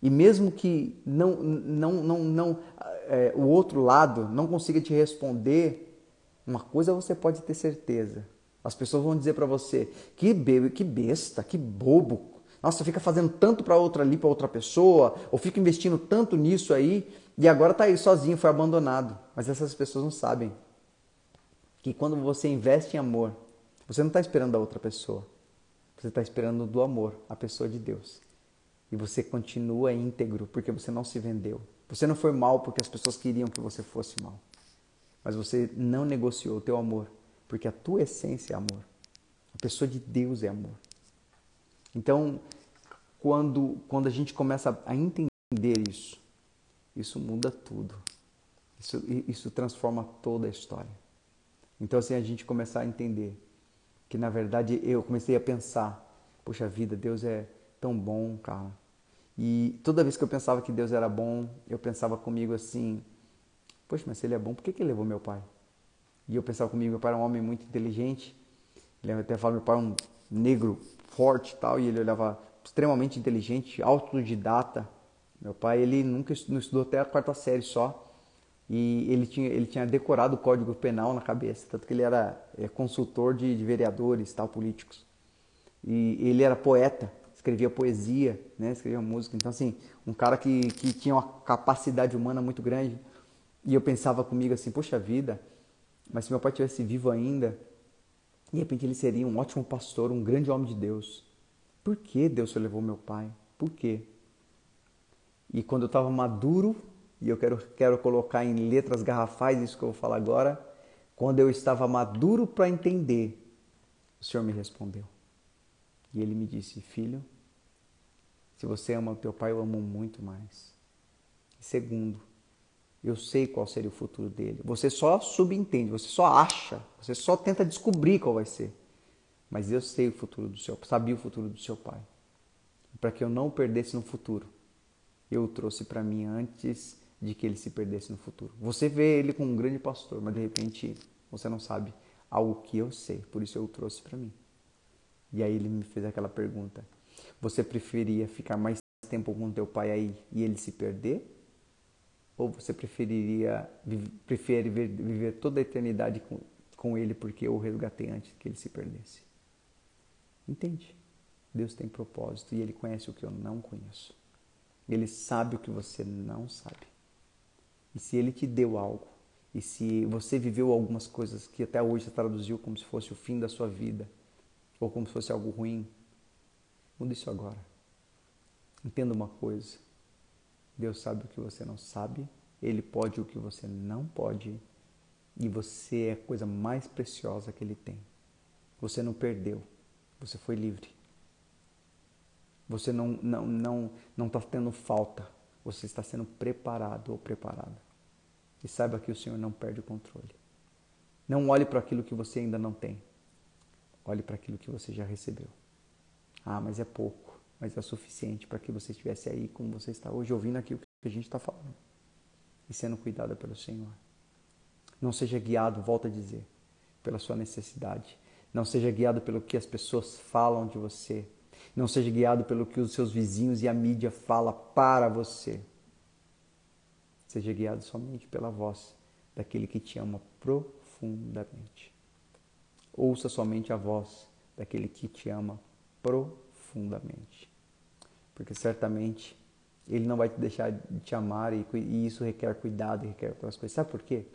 E mesmo que não, não, não, não é, o outro lado não consiga te responder, uma coisa você pode ter certeza. As pessoas vão dizer para você que bebe, que besta, que bobo. Nossa, fica fazendo tanto para outra ali, para outra pessoa, ou fica investindo tanto nisso aí. E agora está aí sozinho, foi abandonado. Mas essas pessoas não sabem que quando você investe em amor, você não está esperando da outra pessoa. Você está esperando do amor, a pessoa de Deus. E você continua íntegro porque você não se vendeu. Você não foi mal porque as pessoas queriam que você fosse mal. Mas você não negociou o teu amor porque a tua essência é amor. A pessoa de Deus é amor. Então, quando, quando a gente começa a entender isso, isso muda tudo. Isso, isso transforma toda a história. Então, assim, a gente começar a entender que, na verdade, eu comecei a pensar: poxa vida, Deus é tão bom, cara. E toda vez que eu pensava que Deus era bom, eu pensava comigo assim: poxa, mas se ele é bom, por que, que ele levou meu pai? E eu pensava comigo: meu pai era um homem muito inteligente. Ele até fala: meu pai é um negro forte e tal, e ele olhava extremamente inteligente, autodidata. Meu pai, ele nunca estudou, estudou até a quarta série só. E ele tinha, ele tinha decorado o Código Penal na cabeça, tanto que ele era é, consultor de, de vereadores, tal, políticos. E ele era poeta, escrevia poesia, né, escrevia música. Então, assim, um cara que, que tinha uma capacidade humana muito grande. E eu pensava comigo assim, poxa vida, mas se meu pai tivesse vivo ainda, de repente ele seria um ótimo pastor, um grande homem de Deus. Por que Deus levou meu pai? Por quê? E quando eu estava maduro, e eu quero, quero colocar em letras garrafais isso que eu vou falar agora, quando eu estava maduro para entender, o Senhor me respondeu. E ele me disse: Filho, se você ama o teu pai, eu amo muito mais. Segundo, eu sei qual seria o futuro dele. Você só subentende, você só acha, você só tenta descobrir qual vai ser. Mas eu sei o futuro do seu, sabia o futuro do seu pai. Para que eu não perdesse no futuro eu o trouxe para mim antes de que ele se perdesse no futuro. Você vê ele como um grande pastor, mas de repente você não sabe algo que eu sei, por isso eu o trouxe para mim. E aí ele me fez aquela pergunta: Você preferia ficar mais tempo com teu pai aí e ele se perder? Ou você preferiria prefere viver toda a eternidade com, com ele porque eu o resgatei antes que ele se perdesse? Entende? Deus tem propósito e ele conhece o que eu não conheço. Ele sabe o que você não sabe. E se ele te deu algo, e se você viveu algumas coisas que até hoje você traduziu como se fosse o fim da sua vida, ou como se fosse algo ruim, muda isso agora. Entenda uma coisa. Deus sabe o que você não sabe, Ele pode o que você não pode, e você é a coisa mais preciosa que Ele tem. Você não perdeu, você foi livre. Você não está não, não, não tá tendo falta, você está sendo preparado ou preparada. E saiba que o Senhor não perde o controle. Não olhe para aquilo que você ainda não tem. Olhe para aquilo que você já recebeu. Ah, mas é pouco, mas é suficiente para que você estivesse aí como você está hoje, ouvindo aquilo que a gente está falando e sendo cuidado pelo Senhor. Não seja guiado, volta a dizer, pela sua necessidade. Não seja guiado pelo que as pessoas falam de você. Não seja guiado pelo que os seus vizinhos e a mídia fala para você. Seja guiado somente pela voz daquele que te ama profundamente. Ouça somente a voz daquele que te ama profundamente. Porque certamente ele não vai te deixar de te amar e, e isso requer cuidado e requer outras coisas. Sabe por quê?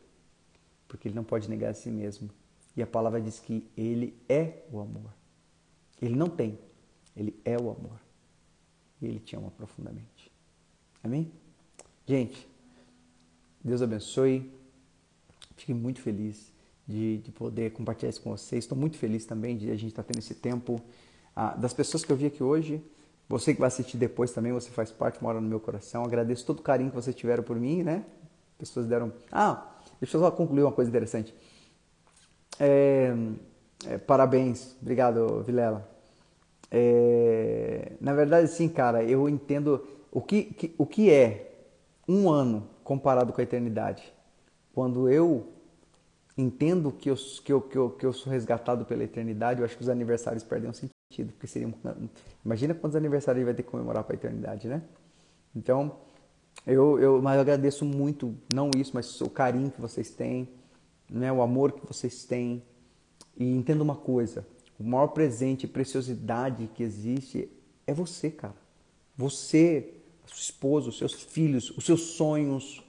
Porque ele não pode negar a si mesmo. E a palavra diz que ele é o amor. Ele não tem, ele é o amor. E ele te ama profundamente. Amém? Gente, Deus abençoe. Fiquei muito feliz de, de poder compartilhar isso com vocês. Estou muito feliz também de a gente estar tendo esse tempo. Ah, das pessoas que eu vi aqui hoje, você que vai assistir depois também, você faz parte, mora no meu coração. Agradeço todo o carinho que vocês tiveram por mim, né? Pessoas deram. Ah, deixa eu só concluir uma coisa interessante. É, é, parabéns, obrigado, Vilela. É, na verdade, sim, cara, eu entendo o que, que, o que é um ano comparado com a eternidade. Quando eu entendo que eu, que, eu, que, eu, que eu sou resgatado pela eternidade, eu acho que os aniversários perdem sentido. Porque seria, imagina quantos aniversários vai ter que comemorar para a eternidade, né? Então, eu, eu, mas eu agradeço muito, não isso, mas o carinho que vocês têm, né, o amor que vocês têm. E entenda uma coisa: o maior presente e preciosidade que existe é você, cara. Você, seu esposo, os seus filhos, os seus sonhos,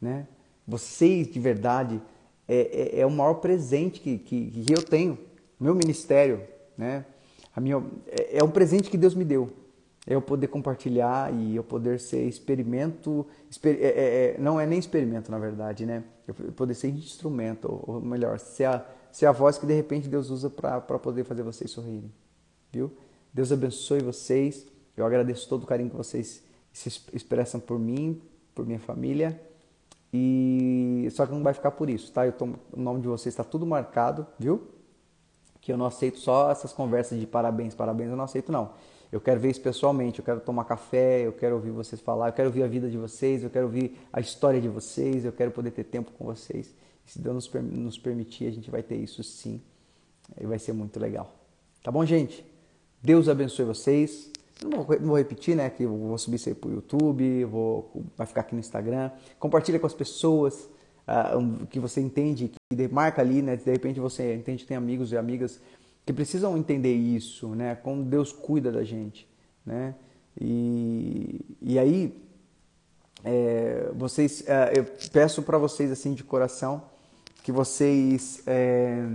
né? Vocês de verdade é, é, é o maior presente que, que, que, eu tenho. Meu ministério, né? A minha, é, é um presente que Deus me deu. É eu poder compartilhar e eu poder ser experimento. Exper, é, é, é não é nem experimento, na verdade, né? Eu poder ser instrumento, ou melhor, ser a, ser a voz que de repente Deus usa para poder fazer vocês sorrirem. Viu? Deus abençoe vocês. Eu agradeço todo o carinho que vocês se expressam por mim, por minha família. E só que não vai ficar por isso, tá? Eu tô, o nome de vocês está tudo marcado, viu? Que eu não aceito só essas conversas de parabéns, parabéns, eu não aceito não. Eu quero ver isso pessoalmente, eu quero tomar café, eu quero ouvir vocês falar, eu quero ouvir a vida de vocês, eu quero ouvir a história de vocês, eu quero poder ter tempo com vocês. Se Deus nos, permitir, a gente vai ter isso sim. E vai ser muito legal. Tá bom, gente? Deus abençoe vocês. Não vou, repetir, né? Que eu vou subir isso aí pro YouTube, vou, vai ficar aqui no Instagram. Compartilha com as pessoas uh, que você entende, que marca ali, né? De repente você entende tem amigos e amigas que precisam entender isso, né? Como Deus cuida da gente, né? E, e aí, é, vocês, é, eu peço para vocês assim de coração que vocês é,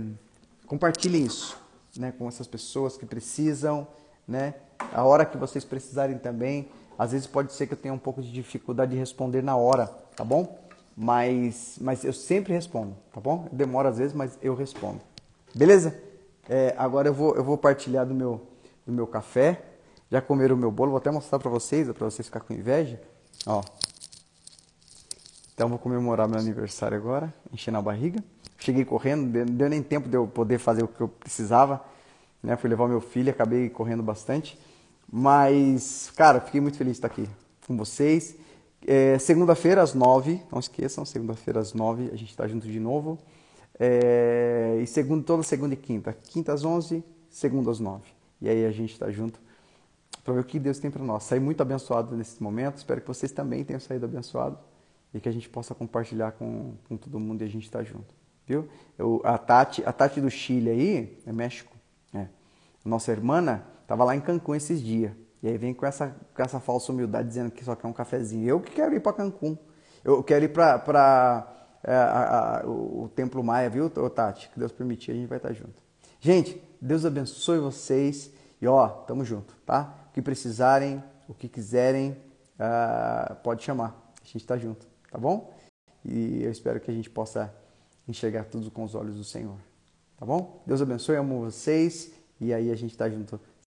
compartilhem isso, né? Com essas pessoas que precisam, né? A hora que vocês precisarem também. Às vezes pode ser que eu tenha um pouco de dificuldade de responder na hora, tá bom? Mas, mas eu sempre respondo, tá bom? Demora às vezes, mas eu respondo. Beleza? É, agora eu vou, eu vou partilhar do meu, do meu café. Já comeram o meu bolo, vou até mostrar para vocês, para vocês ficarem com inveja. Ó. Então vou comemorar meu aniversário agora, enchendo a barriga. Cheguei correndo, não deu nem tempo de eu poder fazer o que eu precisava. Né? Fui levar meu filho, acabei correndo bastante. Mas, cara, fiquei muito feliz de estar aqui com vocês. É, segunda-feira às nove, não esqueçam, segunda-feira às nove a gente está junto de novo. É, e segundo, toda segunda e quinta. Quinta às 11, segunda às 9. E aí a gente está junto para ver o que Deus tem para nós. Saí muito abençoado nesse momento. Espero que vocês também tenham saído abençoados e que a gente possa compartilhar com, com todo mundo e a gente está junto. Viu? Eu, a, Tati, a Tati do Chile aí, é México. É. Nossa irmã estava lá em Cancún esses dias. E aí vem com essa, com essa falsa humildade dizendo que só quer um cafezinho. Eu que quero ir para Cancún. Eu quero ir para é, o, Templo Maia, viu, Tati? Que Deus permitir, a gente vai estar junto. Gente, Deus abençoe vocês e ó, tamo junto, tá? O que precisarem, o que quiserem, uh, pode chamar. A gente está junto, tá bom? E eu espero que a gente possa enxergar tudo com os olhos do Senhor. Tá bom? Deus abençoe, amo vocês. E aí a gente está junto